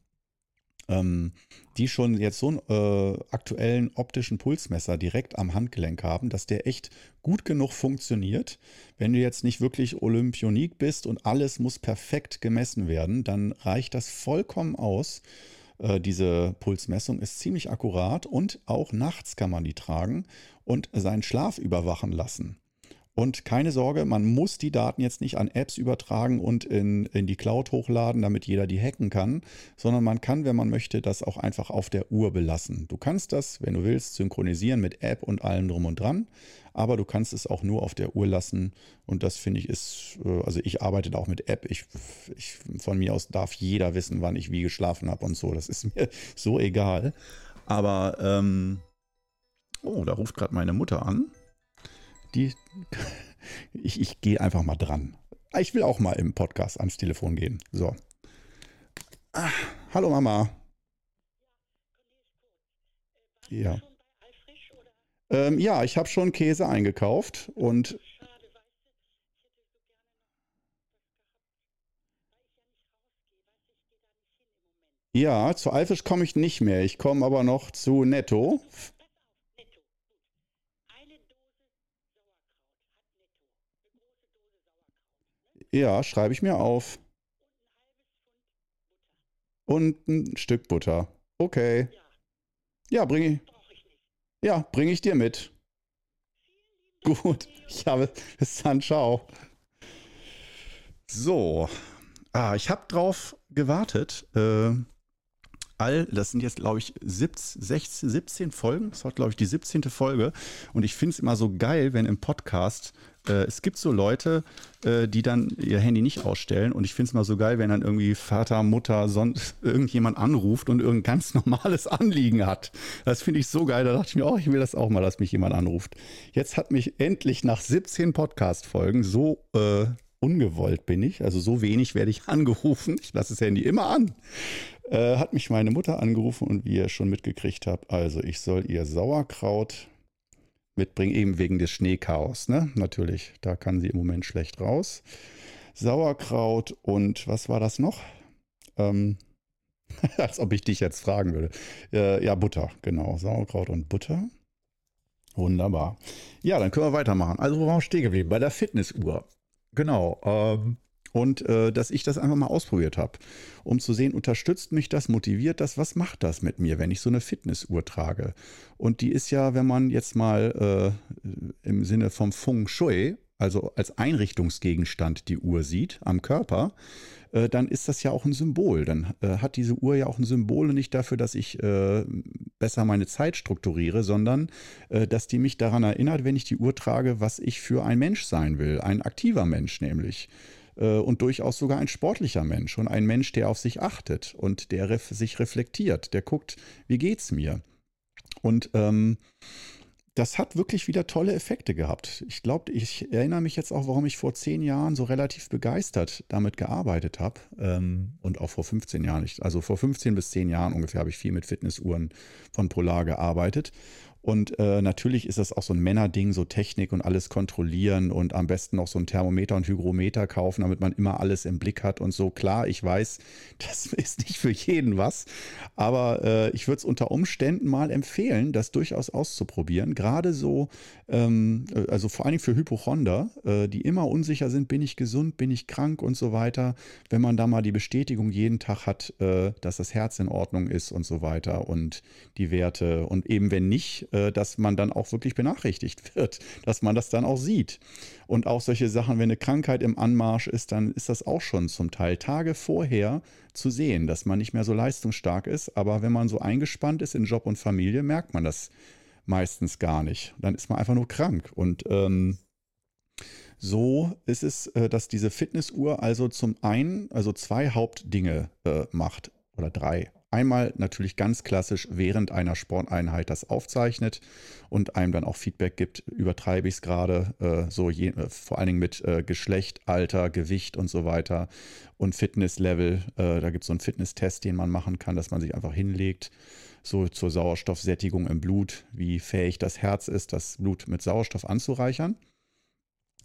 ähm, die schon jetzt so einen äh, aktuellen optischen Pulsmesser direkt am Handgelenk haben, dass der echt gut genug funktioniert. Wenn du jetzt nicht wirklich Olympionik bist und alles muss perfekt gemessen werden, dann reicht das vollkommen aus. Äh, diese Pulsmessung ist ziemlich akkurat und auch nachts kann man die tragen und seinen Schlaf überwachen lassen. Und keine Sorge, man muss die Daten jetzt nicht an Apps übertragen und in, in die Cloud hochladen, damit jeder die hacken kann, sondern man kann, wenn man möchte, das auch einfach auf der Uhr belassen. Du kannst das, wenn du willst, synchronisieren mit App und allem drum und dran, aber du kannst es auch nur auf der Uhr lassen. Und das finde ich ist, äh, also ich arbeite da auch mit App. Ich, ich, von mir aus darf jeder wissen, wann ich wie geschlafen habe und so. Das ist <laughs> mir so egal. Aber, ähm, oh, da ruft gerade meine Mutter an die, <laughs> ich, ich gehe einfach mal dran. Ich will auch mal im Podcast ans Telefon gehen. So. Ah, hallo Mama. Ja. Ähm, ja, ich habe schon Käse eingekauft und. Ja, zu Alfisch komme ich nicht mehr. Ich komme aber noch zu Netto. Ja, schreibe ich mir auf. Und ein Stück Butter. Okay. Ja, bringe ich. Ja, bringe ich dir mit. Gut. Ich habe. Bis dann, ciao. So. Ah, ich habe drauf gewartet. Äh, all, das sind jetzt, glaube ich, 17, 16, 17 Folgen. Das war, glaube ich, die 17. Folge. Und ich finde es immer so geil, wenn im Podcast äh, es gibt so Leute, äh, die dann ihr Handy nicht ausstellen. Und ich finde es mal so geil, wenn dann irgendwie Vater, Mutter, sonst <laughs> irgendjemand anruft und irgendein ganz normales Anliegen hat. Das finde ich so geil. Da dachte ich mir, oh, ich will das auch mal, dass mich jemand anruft. Jetzt hat mich endlich nach 17 Podcast-Folgen so äh, ungewollt bin ich, also so wenig werde ich <laughs> angerufen. Ich lasse das Handy immer an. Äh, hat mich meine Mutter angerufen und wie ihr schon mitgekriegt habt, also ich soll ihr Sauerkraut mitbringen, eben wegen des Schneechaos, ne? Natürlich, da kann sie im Moment schlecht raus. Sauerkraut und was war das noch? Ähm, <laughs> als ob ich dich jetzt fragen würde. Äh, ja, Butter, genau. Sauerkraut und Butter. Wunderbar. Ja, dann können wir weitermachen. Also, wo waren wir stehen geblieben? Bei der Fitnessuhr. Genau. Ähm, und äh, dass ich das einfach mal ausprobiert habe, um zu sehen, unterstützt mich das, motiviert das, was macht das mit mir, wenn ich so eine Fitnessuhr trage? Und die ist ja, wenn man jetzt mal äh, im Sinne vom Feng Shui, also als Einrichtungsgegenstand die Uhr sieht am Körper, äh, dann ist das ja auch ein Symbol. Dann äh, hat diese Uhr ja auch ein Symbol und nicht dafür, dass ich äh, besser meine Zeit strukturiere, sondern äh, dass die mich daran erinnert, wenn ich die Uhr trage, was ich für ein Mensch sein will. Ein aktiver Mensch nämlich. Äh, und durchaus sogar ein sportlicher Mensch und ein Mensch, der auf sich achtet und der ref sich reflektiert, der guckt, wie geht's mir? Und ähm, das hat wirklich wieder tolle Effekte gehabt. Ich glaube, ich erinnere mich jetzt auch, warum ich vor zehn Jahren so relativ begeistert damit gearbeitet habe. Ähm, und auch vor 15 Jahren. also vor 15 bis 10 Jahren ungefähr habe ich viel mit Fitnessuhren von Polar gearbeitet. Und äh, natürlich ist das auch so ein Männerding, so Technik und alles kontrollieren und am besten noch so ein Thermometer und Hygrometer kaufen, damit man immer alles im Blick hat und so. Klar, ich weiß, <laughs> das ist nicht für jeden was, aber äh, ich würde es unter Umständen mal empfehlen, das durchaus auszuprobieren. Gerade so, ähm, also vor allen Dingen für Hypochonder, äh, die immer unsicher sind, bin ich gesund, bin ich krank und so weiter. Wenn man da mal die Bestätigung jeden Tag hat, äh, dass das Herz in Ordnung ist und so weiter und die Werte und eben wenn nicht, äh, dass man dann auch wirklich benachrichtigt <laughs> wird, dass man das dann auch sieht. Und auch solche Sachen, wenn eine Krankheit im Anmarsch ist, dann ist das auch schon zum Teil Tage vorher zu sehen, dass man nicht mehr so leistungsstark ist. Aber wenn man so eingespannt ist in Job und Familie, merkt man das meistens gar nicht. Dann ist man einfach nur krank. Und ähm, so ist es, äh, dass diese Fitnessuhr also zum einen, also zwei Hauptdinge äh, macht oder drei einmal natürlich ganz klassisch während einer Sporteinheit das aufzeichnet und einem dann auch Feedback gibt, übertreibe ich es gerade, äh, so je, äh, vor allen Dingen mit äh, Geschlecht, Alter, Gewicht und so weiter und Fitnesslevel. Äh, da gibt es so einen Fitnesstest, den man machen kann, dass man sich einfach hinlegt, so zur Sauerstoffsättigung im Blut, wie fähig das Herz ist, das Blut mit Sauerstoff anzureichern.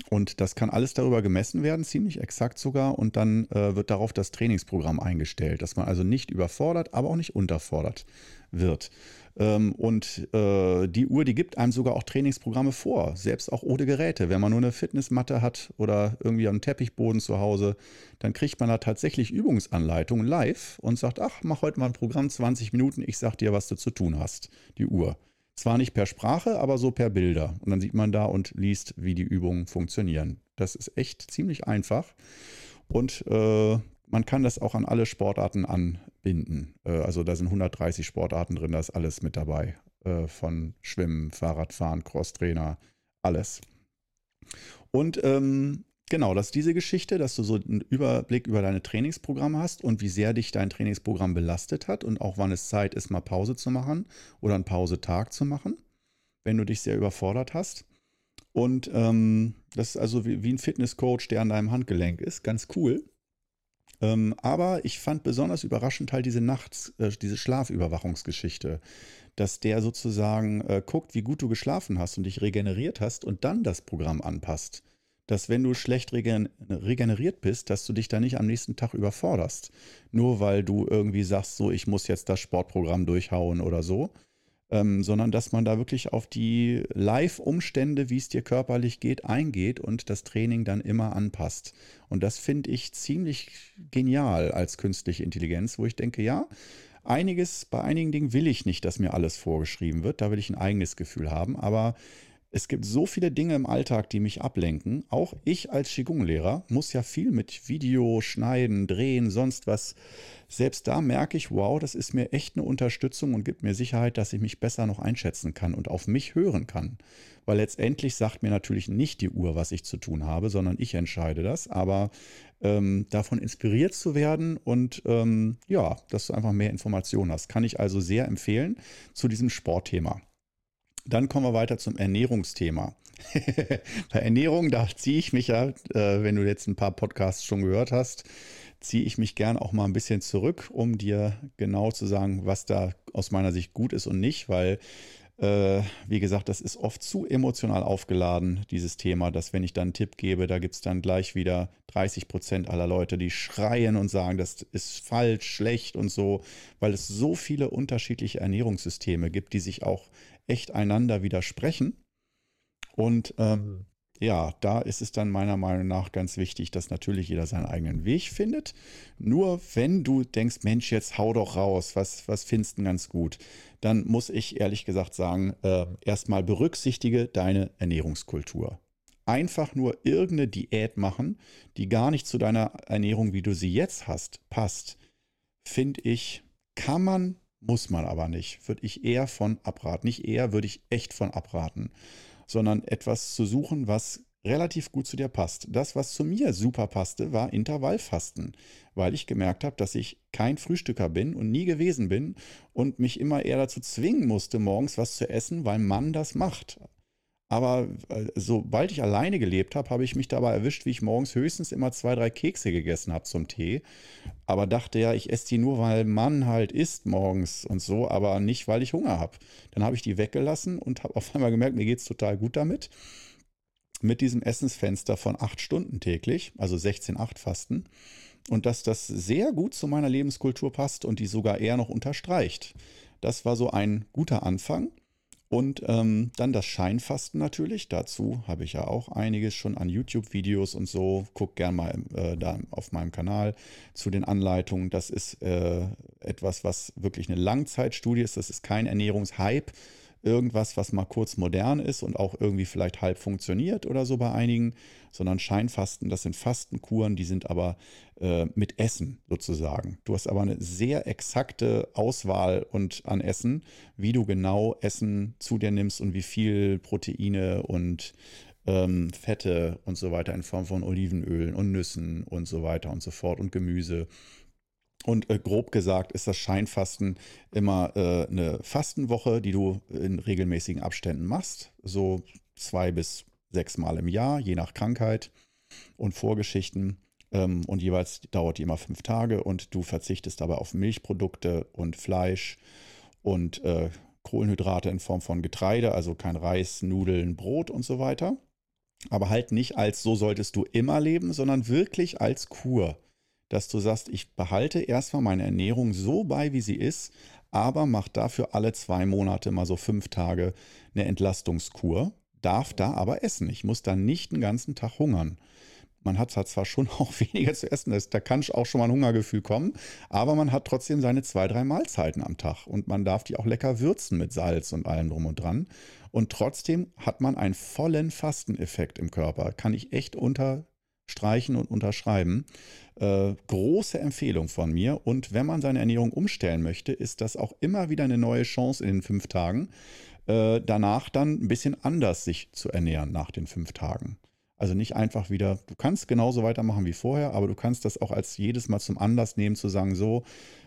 Und das kann alles darüber gemessen werden, ziemlich exakt sogar. Und dann äh, wird darauf das Trainingsprogramm eingestellt, dass man also nicht überfordert, aber auch nicht unterfordert wird. Ähm, und äh, die Uhr, die gibt einem sogar auch Trainingsprogramme vor, selbst auch ohne Geräte. Wenn man nur eine Fitnessmatte hat oder irgendwie einen Teppichboden zu Hause, dann kriegt man da tatsächlich Übungsanleitungen live und sagt, ach, mach heute mal ein Programm 20 Minuten, ich sag dir, was du zu tun hast, die Uhr. Zwar nicht per Sprache, aber so per Bilder. Und dann sieht man da und liest, wie die Übungen funktionieren. Das ist echt ziemlich einfach. Und äh, man kann das auch an alle Sportarten anbinden. Äh, also da sind 130 Sportarten drin, da ist alles mit dabei. Äh, von Schwimmen, Fahrradfahren, Crosstrainer, alles. Und ähm, Genau, das ist diese Geschichte, dass du so einen Überblick über deine Trainingsprogramme hast und wie sehr dich dein Trainingsprogramm belastet hat und auch wann es Zeit ist, mal Pause zu machen oder einen Pausetag zu machen, wenn du dich sehr überfordert hast. Und ähm, das ist also wie, wie ein Fitnesscoach, der an deinem Handgelenk ist, ganz cool. Ähm, aber ich fand besonders überraschend halt diese Nachts, äh, diese Schlafüberwachungsgeschichte, dass der sozusagen äh, guckt, wie gut du geschlafen hast und dich regeneriert hast und dann das Programm anpasst dass wenn du schlecht regeneriert bist, dass du dich da nicht am nächsten Tag überforderst. Nur weil du irgendwie sagst, so, ich muss jetzt das Sportprogramm durchhauen oder so. Ähm, sondern dass man da wirklich auf die Live-Umstände, wie es dir körperlich geht, eingeht und das Training dann immer anpasst. Und das finde ich ziemlich genial als künstliche Intelligenz, wo ich denke, ja, einiges, bei einigen Dingen will ich nicht, dass mir alles vorgeschrieben wird, da will ich ein eigenes Gefühl haben, aber Es gibt so viele Dinge im Alltag, die mich ablenken. Auch ich als Qigong-Lehrer muss ja viel mit Video, Schneiden, Drehen, sonst was. Selbst da merke ich, wow, das ist mir echt eine Unterstützung und gibt mir Sicherheit, dass ich mich besser noch einschätzen kann und auf mich hören kann. Weil letztendlich sagt mir natürlich nicht die Uhr, was ich zu tun habe, sondern ich entscheide das. Aber ähm, davon inspiriert zu werden und ähm, ja, dass du einfach mehr Informationen hast, kann ich also sehr empfehlen zu diesem Sportthema. Dann kommen wir weiter zum Ernährungsthema. <laughs> Bei Ernährung, da ziehe ich mich ja, äh, wenn du jetzt ein paar Podcasts schon gehört hast, ziehe ich mich gern auch mal ein bisschen zurück, um dir genau zu sagen, was da aus meiner Sicht gut ist und nicht, weil, äh, wie gesagt, das ist oft zu emotional aufgeladen, dieses Thema, dass wenn ich dann einen Tipp gebe, da gibt es dann gleich wieder 30 Prozent aller Leute, die schreien und sagen, das ist falsch, schlecht und so, weil es so viele unterschiedliche Ernährungssysteme gibt, die sich auch echt einander widersprechen. Und ähm, ja, da ist es dann meiner Meinung nach ganz wichtig, dass natürlich jeder seinen eigenen Weg findet. Nur wenn du denkst, Mensch, jetzt hau doch raus, was, was findest du ganz gut, dann muss ich ehrlich gesagt sagen, äh, erstmal berücksichtige deine Ernährungskultur. Einfach nur irgendeine Diät machen, die gar nicht zu deiner Ernährung, wie du sie jetzt hast, passt, finde ich, kann man muss man aber nicht. Würde ich eher von abraten. Nicht eher, würde ich echt von abraten. Sondern etwas zu suchen, was relativ gut zu dir passt. Das, was zu mir super passte, war Intervallfasten, weil ich gemerkt habe, dass ich kein Frühstücker bin und nie gewesen bin und mich immer eher dazu zwingen musste, morgens was zu essen, weil man das macht. Aber äh, sobald ich alleine gelebt habe, habe ich mich dabei erwischt, wie ich morgens höchstens immer zwei, drei Kekse gegessen habe zum Tee. Aber dachte ja, ich esse die nur, weil man halt isst morgens und so, aber nicht, weil ich Hunger habe. Dann habe ich die weggelassen und habe <laughs> auf einmal gemerkt, mir geht es total gut damit. Mit diesem Essensfenster von acht Stunden täglich, also 16-8 Fasten. Und dass das sehr gut zu meiner Lebenskultur passt und die sogar eher noch unterstreicht. Das war so ein guter Anfang. Und ähm, dann das Scheinfasten natürlich. Dazu habe ich ja auch einiges schon an YouTube-Videos und so. Guck gern mal äh, da auf meinem Kanal zu den Anleitungen. Das ist äh, etwas, was wirklich eine Langzeitstudie ist. Das ist kein Ernährungshype, irgendwas, was mal kurz modern ist und auch irgendwie vielleicht halb funktioniert oder so bei einigen, sondern Scheinfasten, das sind Fastenkuren, die sind aber äh, mit Essen sozusagen. Du hast aber eine sehr exakte Auswahl und an Essen, wie du genau Essen zu dir nimmst und wie viel Proteine und ähm, Fette und so weiter in Form von Olivenölen und Nüssen und so weiter und so fort und Gemüse und äh, grob gesagt ist das Scheinfasten immer äh, eine Fastenwoche, die du in regelmäßigen Abständen machst. So zwei bis sechs Mal im Jahr, je nach Krankheit und Vorgeschichten. Ähm, und jeweils dauert die immer fünf Tage und du verzichtest dabei auf Milchprodukte und Fleisch und äh, Kohlenhydrate in Form von Getreide, also kein Reis, Nudeln, Brot und so weiter. Aber halt nicht als so solltest du immer leben, sondern wirklich als Kur dass du sagst, ich behalte erstmal meine Ernährung so bei, wie sie ist, aber mach dafür alle zwei Monate mal so fünf Tage eine Entlastungskur, darf da aber essen. Ich muss da nicht den ganzen Tag hungern. Man hat zwar schon <laughs> auch weniger zu essen, da kann auch schon mal ein Hungergefühl kommen, aber man hat trotzdem seine zwei, drei Mahlzeiten am Tag und man darf die auch lecker würzen mit Salz und allem drum und dran. Und trotzdem hat man einen vollen Fasteneffekt im Körper. Kann ich echt unterstreichen und unterschreiben. Äh, große Empfehlung von mir. Und wenn man seine Ernährung umstellen möchte, ist das auch immer wieder eine neue Chance in den fünf Tagen. Äh, danach dann ein bisschen anders sich zu ernähren nach den fünf Tagen. Also nicht einfach wieder, du kannst genauso weitermachen wie vorher, aber du kannst das auch als jedes Mal zum Anlass nehmen, zu sagen, so,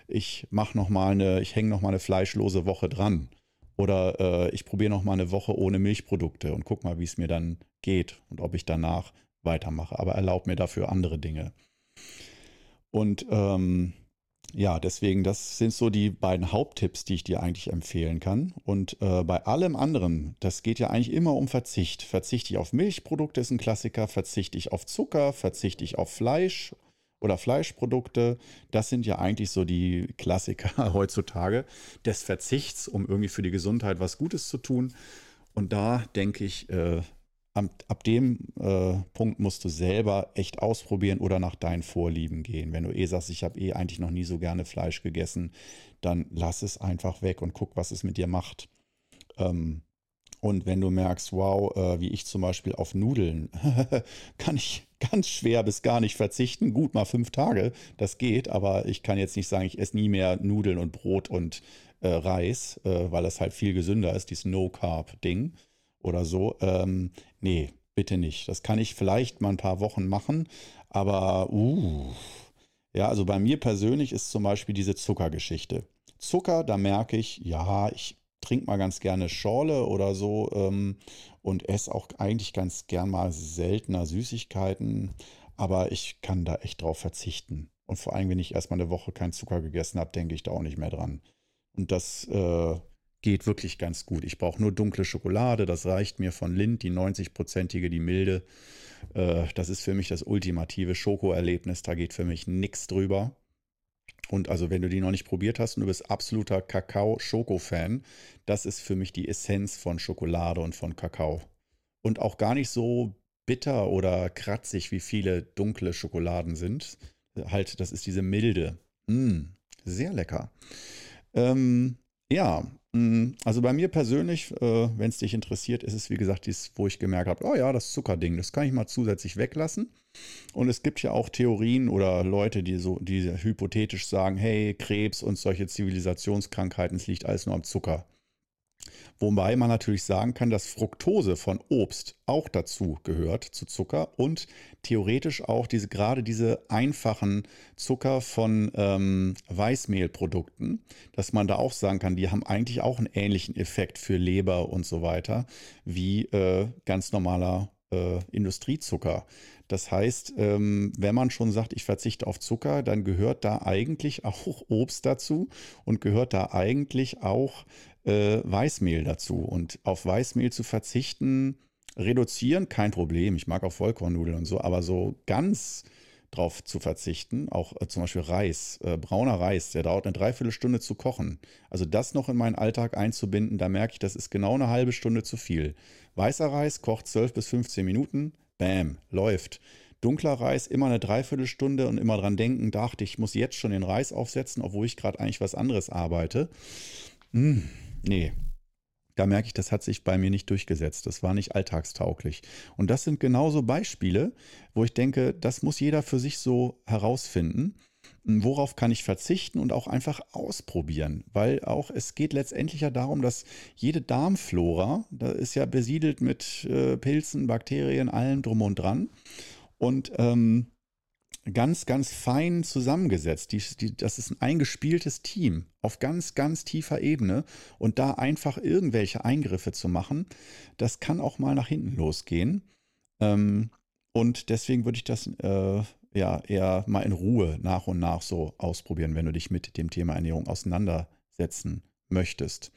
ich mache noch mal eine, ich hänge noch mal eine fleischlose Woche dran. Oder äh, ich probiere noch mal eine Woche ohne Milchprodukte und guck mal, wie es mir dann geht und ob ich danach weitermache. Aber erlaub mir dafür andere Dinge. Und ähm, ja, deswegen, das sind so die beiden Haupttipps, die ich dir eigentlich empfehlen kann. Und äh, bei allem anderen, das geht ja eigentlich immer um Verzicht. Verzichte ich auf Milchprodukte, ist ein Klassiker. Verzichte ich auf Zucker, verzichte ich auf Fleisch oder Fleischprodukte. Das sind ja eigentlich so die Klassiker <laughs> heutzutage des Verzichts, um irgendwie für die Gesundheit was Gutes zu tun. Und da denke ich, äh, ab, ab dem äh, Punkt musst du selber echt ausprobieren oder nach deinen Vorlieben gehen. Wenn du eh sagst, ich habe eh eigentlich noch nie so gerne Fleisch gegessen, dann lass es einfach weg und guck, was es mit dir macht. Ähm, Und wenn du merkst, wow, äh, wie ich zum Beispiel auf Nudeln, <laughs> kann ich ganz schwer bis gar nicht verzichten. Gut, mal fünf Tage, das geht, aber ich kann jetzt nicht sagen, ich esse nie mehr Nudeln und Brot und äh, Reis, äh, weil das halt viel gesünder ist, dieses No-Carb-Ding oder so. Ähm, nee, bitte nicht. Das kann ich vielleicht mal ein paar Wochen machen, aber uh, ja, also bei mir persönlich ist zum Beispiel diese Zuckergeschichte. Zucker, da merke ich, ja, ich trinke mal ganz gerne Schorle oder so ähm, und esse auch eigentlich ganz gern mal seltener Süßigkeiten, aber ich kann da echt drauf verzichten. Und vor allem, wenn ich erstmal eine Woche keinen Zucker gegessen habe, denke ich da auch nicht mehr dran. Und das äh, geht wirklich ganz gut. Ich brauche nur dunkle Schokolade, das reicht mir von Lind, die 90-prozentige, die milde. Äh, das ist für mich das ultimative Schokoerlebnis, da geht für mich nichts drüber. Und also, wenn du die noch nicht probiert hast und du bist absoluter Kakao-Schoko-Fan, das ist für mich die Essenz von Schokolade und von Kakao. Und auch gar nicht so bitter oder kratzig, wie viele dunkle Schokoladen sind. Halt, das ist diese Milde. Mm, sehr lecker. Ähm, ja, also bei mir persönlich, äh, wenn es dich interessiert, ist es wie gesagt dies, wo ich gemerkt habe, oh ja, das Zuckerding, das kann ich mal zusätzlich weglassen. Und es gibt ja auch Theorien oder Leute, die so, die hypothetisch sagen, hey, Krebs und solche Zivilisationskrankheiten, es liegt alles nur am Zucker. Wobei man natürlich sagen kann, dass Fructose von Obst auch dazu gehört, zu Zucker und theoretisch auch diese, gerade diese einfachen Zucker von ähm, Weißmehlprodukten, dass man da auch sagen kann, die haben eigentlich auch einen ähnlichen Effekt für Leber und so weiter wie äh, ganz normaler äh, Industriezucker. Das heißt, ähm, wenn man schon sagt, ich verzichte auf Zucker, dann gehört da eigentlich auch <laughs> Obst dazu und gehört da eigentlich auch äh, Weißmehl dazu. Und auf Weißmehl zu verzichten, reduzieren, kein Problem. Ich mag auch Vollkornnudeln und so, aber so ganz drauf zu verzichten, auch äh, zum Beispiel Reis, äh, brauner Reis, der dauert eine Dreiviertelstunde zu kochen. Also das noch in meinen Alltag einzubinden, da merke ich, das ist genau eine halbe Stunde zu viel. Weißer Reis kocht 12 bis 15 Minuten, bam, läuft. Dunkler Reis immer eine Dreiviertelstunde und immer dran denken, dachte ich, muss jetzt schon den Reis aufsetzen, obwohl ich gerade eigentlich was anderes arbeite. Mmh, nee, da merke ich, das hat sich bei mir nicht durchgesetzt. Das war nicht alltagstauglich. Und das sind genauso Beispiele, wo ich denke, das muss jeder für sich so herausfinden. Worauf kann ich verzichten und auch einfach ausprobieren? Weil auch es geht letztendlich ja darum, dass jede Darmflora, da ist ja besiedelt mit äh, Pilzen, Bakterien, allem drum und dran. Und ähm, ganz, ganz fein zusammengesetzt. Die, die, das ist ein eingespieltes Team auf ganz, ganz tiefer Ebene. Und da einfach irgendwelche Eingriffe zu machen, das kann auch mal nach hinten losgehen. Ähm, und deswegen würde ich das äh, ja eher mal in Ruhe nach und nach so ausprobieren, wenn du dich mit dem Thema Ernährung auseinandersetzen möchtest.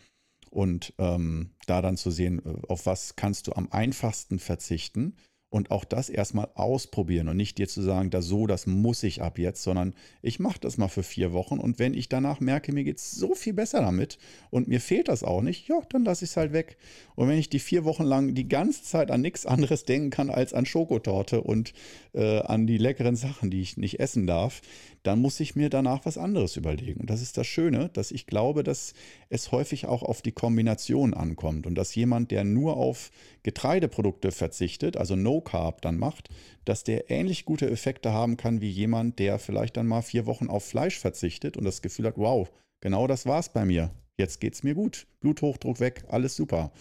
Und ähm, da dann zu sehen, äh, auf was kannst du am einfachsten verzichten und auch das erstmal ausprobieren und nicht dir zu sagen, da so, das muss ich ab jetzt, sondern ich mache das mal für vier Wochen und wenn ich danach merke, mir geht es so viel besser damit und mir fehlt das auch nicht, ja, dann lasse ich es halt weg. Und wenn ich die vier Wochen lang die ganze Zeit an nichts anderes denken kann als an Schokotorte und äh, an die leckeren Sachen, die ich nicht essen darf, dann muss ich mir danach was anderes überlegen. Und das ist das Schöne, dass ich glaube, dass es häufig auch auf die Kombination ankommt und dass jemand, der nur auf Getreideprodukte verzichtet, also No Carb dann macht, dass der ähnlich gute Effekte haben kann wie jemand, der vielleicht dann mal vier Wochen auf Fleisch verzichtet und das Gefühl hat, wow, genau das war es bei mir. Jetzt geht es mir gut. Bluthochdruck weg, alles super.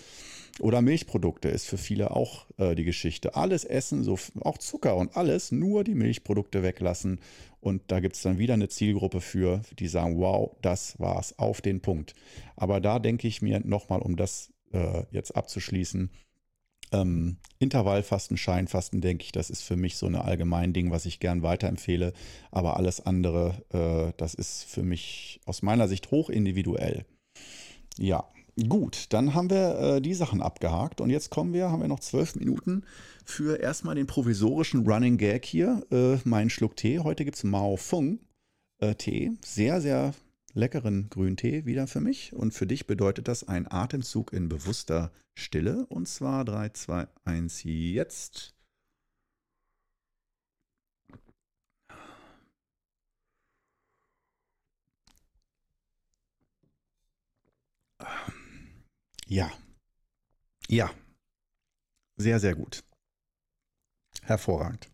Oder Milchprodukte ist für viele auch äh, die Geschichte. Alles essen, so, auch Zucker und alles, nur die Milchprodukte weglassen. Und da gibt es dann wieder eine Zielgruppe für, die sagen, wow, das war's, auf den Punkt. Aber da denke ich mir nochmal, um das äh, jetzt abzuschließen, ähm, Intervallfasten, Scheinfasten, denke ich, das ist für mich so ein allgemein Ding, was ich gern weiterempfehle. Aber alles andere, äh, das ist für mich aus meiner Sicht hoch individuell. Ja, Gut, dann haben wir äh, die Sachen abgehakt und jetzt kommen wir, haben wir noch zwölf Minuten für erstmal den provisorischen Running Gag hier. Äh, mein Schluck Tee. Heute gibt es Mao Fung äh, Tee. Sehr, sehr leckeren Grüntee wieder für mich. Und für dich bedeutet das ein Atemzug in bewusster Stille. Und zwar 3, 2, 1, jetzt. Ja, Ja, sehr, sehr gut. Hervorragend.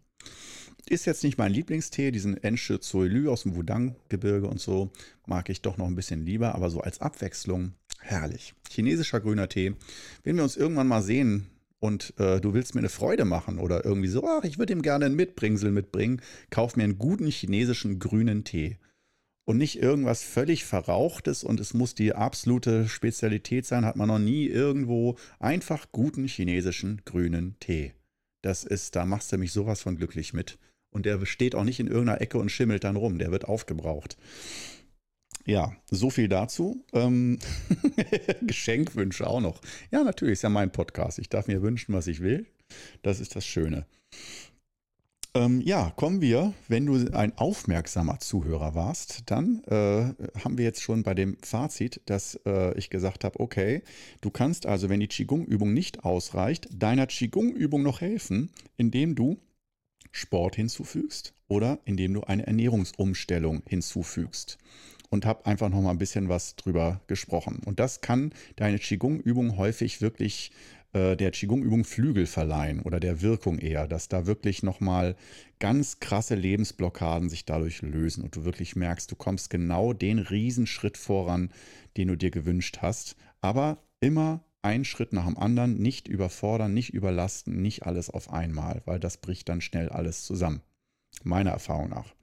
Ist jetzt nicht mein Lieblingstee, diesen Ensche Zoilü aus dem Wudang-Gebirge und so, mag ich doch noch ein bisschen lieber, aber so als Abwechslung herrlich. Chinesischer grüner Tee. Wenn wir uns irgendwann mal sehen und äh, du willst mir eine Freude machen oder irgendwie so, ach, ich würde ihm gerne ein Mitbringsel mitbringen, kauf mir einen guten chinesischen grünen Tee. Und nicht irgendwas völlig Verrauchtes und es muss die absolute Spezialität sein, hat man noch nie irgendwo einfach guten chinesischen grünen Tee. Das ist, da machst du mich sowas von glücklich mit. Und der steht auch nicht in irgendeiner Ecke und schimmelt dann rum. Der wird aufgebraucht. Ja, so viel dazu. Ähm, <laughs> Geschenkwünsche auch noch. Ja, natürlich, ist ja mein Podcast. Ich darf mir wünschen, was ich will. Das ist das Schöne. Ähm, ja, kommen wir, wenn du ein aufmerksamer Zuhörer warst, dann äh, haben wir jetzt schon bei dem Fazit, dass äh, ich gesagt habe, okay, du kannst also, wenn die Qigong-Übung nicht ausreicht, deiner Qigong-Übung noch helfen, indem du Sport hinzufügst oder indem du eine Ernährungsumstellung hinzufügst. Und habe einfach noch mal ein bisschen was drüber gesprochen. Und das kann deine Qigong-Übung häufig wirklich äh, der Qigong-Übung Flügel verleihen oder der Wirkung eher, dass da wirklich noch mal ganz krasse Lebensblockaden sich dadurch lösen und du wirklich merkst, du kommst genau den Riesenschritt voran, den du dir gewünscht hast, aber immer einen Schritt nach dem anderen, nicht überfordern, nicht überlasten, nicht alles auf einmal, weil das bricht dann schnell alles zusammen. Meiner Erfahrung nach.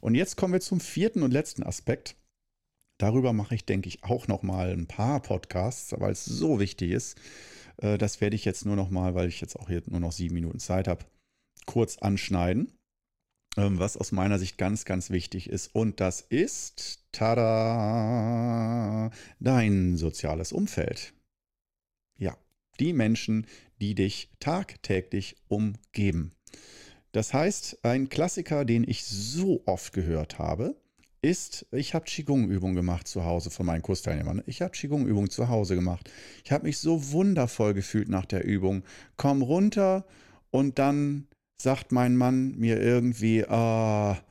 Und jetzt kommen wir zum vierten und letzten Aspekt. Darüber mache ich, denke ich, auch noch mal ein paar Podcasts, weil es so wichtig ist. Äh, das werde ich jetzt nur noch mal, weil ich jetzt auch hier nur noch sieben Minuten Zeit habe, kurz anschneiden, ähm, was aus meiner Sicht ganz, ganz wichtig ist. Und das ist, tada, dein soziales Umfeld. Ja, die Menschen, die dich tagtäglich umgeben. Das heißt, ein Klassiker, den ich so oft gehört habe, ist, ich habe Qigong-Übungen gemacht zu Hause von meinen Kursteilnehmern. Ich habe Qigong-Übungen zu Hause gemacht. Ich habe mich so wundervoll gefühlt nach der Übung. Komm runter und dann sagt mein Mann mir irgendwie, ah,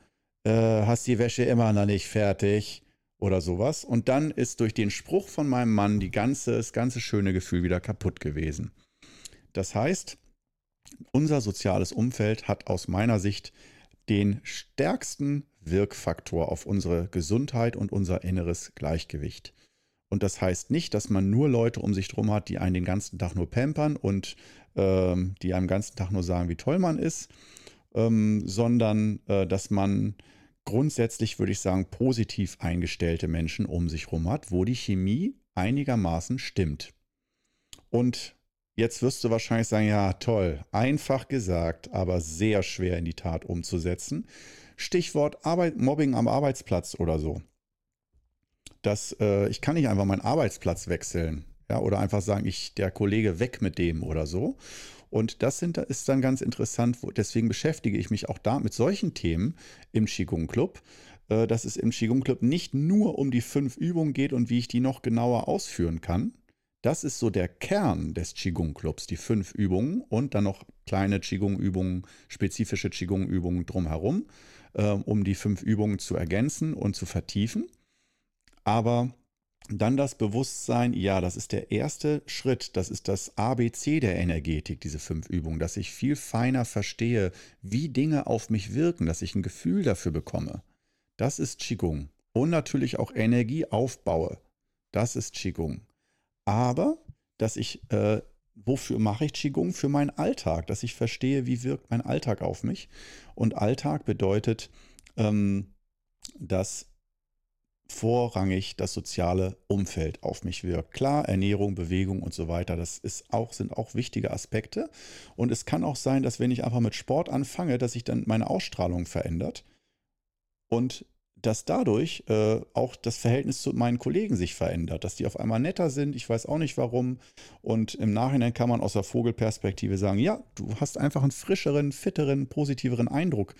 äh, hast die Wäsche immer noch nicht fertig oder sowas. Und dann ist durch den Spruch von meinem Mann die ganze, das ganze schöne Gefühl wieder kaputt gewesen. Das heißt, unser soziales Umfeld hat aus meiner Sicht den stärksten Wirkfaktor auf unsere Gesundheit und unser inneres Gleichgewicht. Und das heißt nicht, dass man nur Leute um sich herum hat, die einen den ganzen Tag nur pampern und ähm, die einem den ganzen Tag nur sagen, wie toll man ist, ähm, sondern äh, dass man grundsätzlich, würde ich sagen, positiv eingestellte Menschen um sich herum hat, wo die Chemie einigermaßen stimmt. Und jetzt wirst du wahrscheinlich sagen, ja, toll, einfach gesagt, aber sehr schwer in die Tat umzusetzen. Stichwort Arbeit, Mobbing am Arbeitsplatz oder so. Das, äh, ich kann nicht einfach meinen Arbeitsplatz wechseln. Ja, oder einfach sagen, ich, der Kollege weg mit dem oder so. Und das sind, ist dann ganz interessant, deswegen beschäftige ich mich auch da mit solchen Themen im Qigong Club, äh, dass es im Qigong Club nicht nur um die fünf Übungen geht und wie ich die noch genauer ausführen kann. Das ist so der Kern des Qigong Clubs, die fünf Übungen und dann noch kleine Qigong-Übungen, spezifische Qigong-Übungen drumherum, äh, um die fünf Übungen zu ergänzen und zu vertiefen. Aber dann das Bewusstsein, ja, das ist der erste Schritt, das ist das ABC der Energetik, diese fünf Übungen, dass ich viel feiner verstehe, wie Dinge auf mich wirken, dass ich ein Gefühl dafür bekomme. Das ist Qigong. Und natürlich auch Energie aufbaue. Das ist Qigong. Aber, dass ich, äh, wofür mache ich Qigong? Für meinen Alltag, dass ich verstehe, wie wirkt mein Alltag auf mich. Und Alltag bedeutet, ähm, dass vorrangig das soziale Umfeld auf mich wirkt. Klar, Ernährung, Bewegung und so weiter, das ist auch, sind auch wichtige Aspekte. Und es kann auch sein, dass wenn ich einfach mit Sport anfange, dass sich dann meine Ausstrahlung verändert. Und dass dadurch äh, auch das Verhältnis zu meinen Kollegen sich verändert, dass die auf einmal netter sind. Ich weiß auch nicht warum. Und im Nachhinein kann man aus der Vogelperspektive sagen, ja, du hast einfach einen frischeren, fitteren, positiveren Eindruck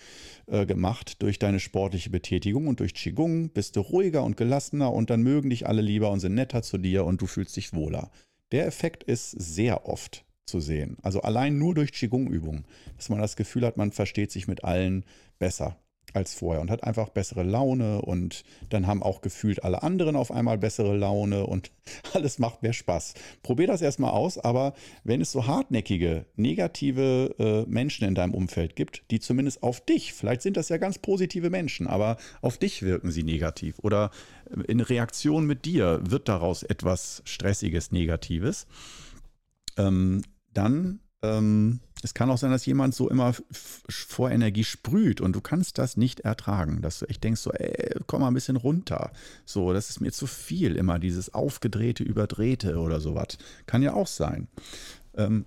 äh, gemacht durch deine sportliche Betätigung und durch Qigong bist du ruhiger und gelassener und dann mögen dich alle lieber und sind netter zu dir und du fühlst dich wohler. Der Effekt ist sehr oft zu sehen. Also allein nur durch Qigong-Übungen, dass man das Gefühl hat, man versteht sich mit allen besser. Als vorher und hat einfach bessere Laune und dann haben auch gefühlt alle anderen auf einmal bessere Laune und <laughs> alles macht mehr Spaß. Probier das erstmal aus, aber wenn es so hartnäckige, negative äh, Menschen in deinem Umfeld gibt, die zumindest auf dich, vielleicht sind das ja ganz positive Menschen, aber auf dich wirken sie negativ oder in Reaktion mit dir wird daraus etwas Stressiges, Negatives, ähm, dann ähm, es kann auch sein, dass jemand so immer vor Energie sprüht und du kannst das nicht ertragen, dass du echt denkst, so, ey, komm mal ein bisschen runter. So, das ist mir zu viel, immer dieses aufgedrehte, überdrehte oder sowas. Kann ja auch sein. Ähm,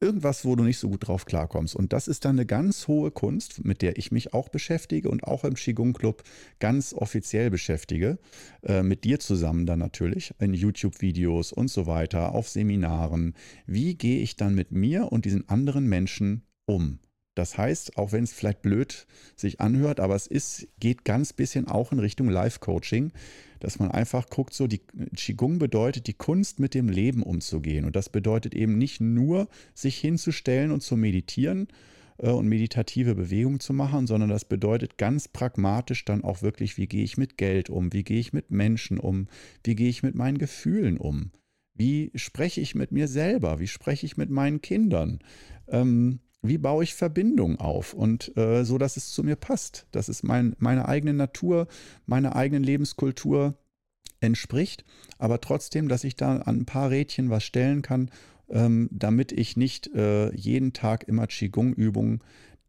irgendwas, wo du nicht so gut drauf klarkommst. Und das ist dann eine ganz hohe Kunst, mit der ich mich auch beschäftige und auch im Qigong Club ganz offiziell beschäftige. Äh, mit dir zusammen dann natürlich in YouTube-Videos und so weiter, auf Seminaren. Wie gehe ich dann mit mir und diesen anderen Menschen um? Das heißt, auch wenn es vielleicht blöd sich anhört, aber es ist, geht ganz bisschen auch in Richtung Life-Coaching dass man einfach guckt, so die Qigong bedeutet die Kunst mit dem Leben umzugehen. Und das bedeutet eben nicht nur, sich hinzustellen und zu meditieren äh, und meditative Bewegungen zu machen, sondern das bedeutet ganz pragmatisch dann auch wirklich, wie gehe ich mit Geld um, wie gehe ich mit Menschen um, wie gehe ich mit meinen Gefühlen um. Wie spreche ich mit mir selber? Wie spreche ich mit meinen Kindern? Ähm, wie baue ich Verbindung auf? Und äh, so, dass es zu mir passt, dass es mein, meine eigene Natur, meiner eigenen Lebenskultur entspricht, aber trotzdem, dass ich da an ein paar Rädchen was stellen kann, ähm, damit ich nicht äh, jeden Tag immer Qigong-Übungen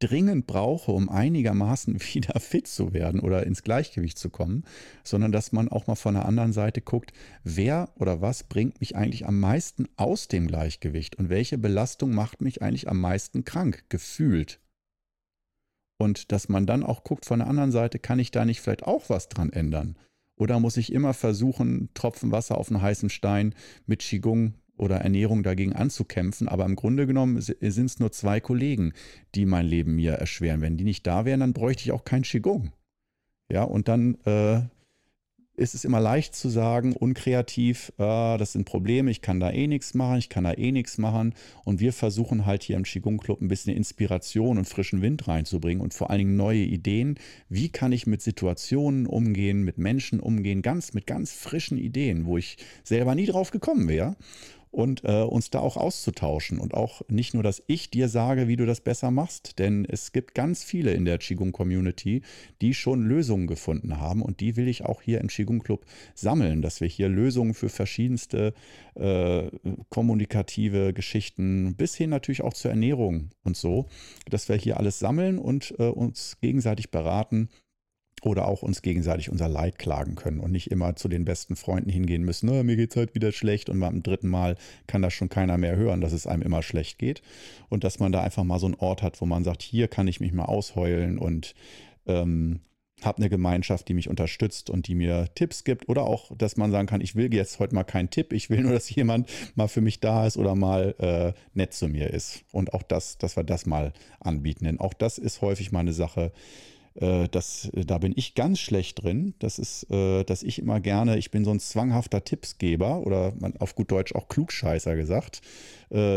dringend brauche, um einigermaßen <laughs> wieder fit zu werden oder ins Gleichgewicht zu kommen, sondern dass man auch mal von der anderen Seite guckt, wer oder was bringt mich eigentlich am meisten aus dem Gleichgewicht und welche Belastung macht mich eigentlich am meisten krank, gefühlt. Und dass man dann auch guckt von der anderen Seite, kann ich da nicht vielleicht auch was dran ändern? Oder muss ich immer versuchen, Tropfen Wasser auf einen heißen Stein mit Qigong oder Ernährung dagegen anzukämpfen. Aber im Grunde genommen sind es nur zwei Kollegen, die mein Leben mir erschweren. Wenn die nicht da wären, dann bräuchte ich auch kein Qigong. Ja, und dann äh, ist es immer leicht zu sagen, unkreativ, äh, das sind Probleme, ich kann da eh nichts machen, ich kann da eh nichts machen. Und wir versuchen halt hier im Qigong Club ein bisschen Inspiration und frischen Wind reinzubringen und vor allen Dingen neue Ideen. Wie kann ich mit Situationen umgehen, mit Menschen umgehen, ganz mit ganz frischen Ideen, wo ich selber nie drauf gekommen wäre und äh, uns da auch auszutauschen. Und auch nicht nur, dass ich dir sage, wie du das besser machst, denn es gibt ganz viele in der Qigong-Community, die schon Lösungen gefunden haben. Und die will ich auch hier im Qigong-Club sammeln, dass wir hier Lösungen für verschiedenste äh, kommunikative Geschichten bis hin natürlich auch zur Ernährung und so, dass wir hier alles sammeln und äh, uns gegenseitig beraten oder auch uns gegenseitig unser Leid klagen können und nicht immer zu den besten Freunden hingehen müssen, oh, mir es halt wieder schlecht und beim dritten Mal kann das schon keiner mehr hören, dass es einem immer schlecht geht. Und dass man da einfach mal so einen Ort hat, wo man sagt, hier kann ich mich mal ausheulen und ähm, habe eine Gemeinschaft, die mich unterstützt und die mir Tipps gibt. Oder auch, dass man sagen kann, ich will jetzt heute mal keinen Tipp, ich will nur, dass jemand mal für mich da ist oder mal äh, nett zu mir ist. Und auch das, dass wir das mal anbieten, denn auch das ist häufig mal eine Sache, äh, das, äh, da bin ich ganz schlecht drin. Das ist, äh, dass ich immer gerne, ich bin so ein zwanghafter Tippsgeber oder auf gut Deutsch auch Klugscheißer gesagt.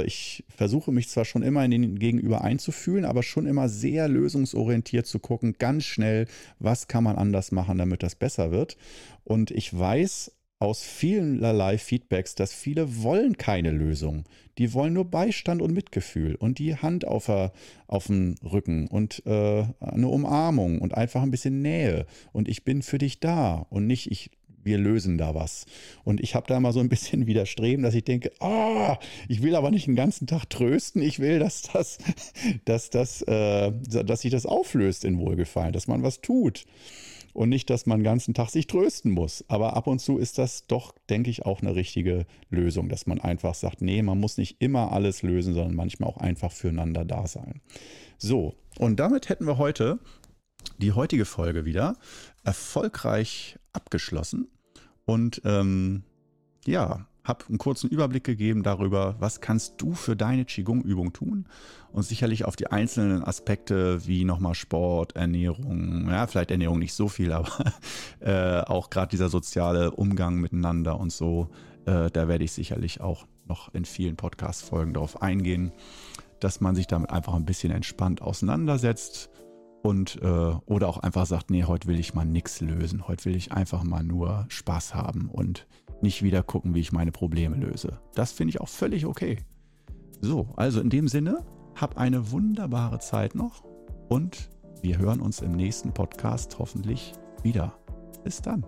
ich versuche mich zwar schon immer in den Gegenüber einzufühlen, aber schon immer sehr lösungsorientiert zu gucken, ganz schnell, was kann man anders machen, damit das besser wird. Und ich weiß aus vielerlei Feedbacks, dass viele wollen keine Lösung. Die wollen nur Beistand und Mitgefühl und die Hand auf, der, auf dem Rücken und äh, eine Umarmung und einfach ein bisschen Nähe. Und ich bin für dich da und nicht ich wir lösen da was. Und ich habe da mal so ein bisschen <laughs> widerstreben, dass ich denke, ah, ich will aber nicht den ganzen Tag trösten, ich will, dass das, <laughs> dass das, äh, dass sich das auflöst in Wohlgefallen, dass man was tut und nicht, dass man den ganzen Tag sich trösten muss. Aber ab und zu ist das doch, denke ich, auch eine richtige Lösung, dass man einfach sagt, nee, man muss nicht immer alles lösen, sondern manchmal auch einfach füreinander da sein. So, und damit hätten wir heute die heutige Folge wieder erfolgreich abgeschlossen. Und ähm, ja, habe einen kurzen Überblick gegeben darüber, was kannst du für deine Qigong-Übung tun? Und sicherlich auf die einzelnen Aspekte wie nochmal Sport, Ernährung, ja, vielleicht Ernährung nicht so viel, <laughs> aber äh, auch gerade dieser soziale Umgang miteinander und so, äh, da werde ich sicherlich auch noch in vielen Podcast-Folgen darauf eingehen, dass man sich damit einfach ein bisschen entspannt auseinandersetzt und äh, oder auch einfach sagt, nee, heute will ich mal nichts lösen, heute will ich einfach mal nur Spaß haben und nicht wieder gucken, wie ich meine Probleme löse. Das finde ich auch völlig okay. So, also in dem Sinne, hab eine wunderbare Zeit noch und wir hören uns im nächsten Podcast hoffentlich wieder. Bis dann.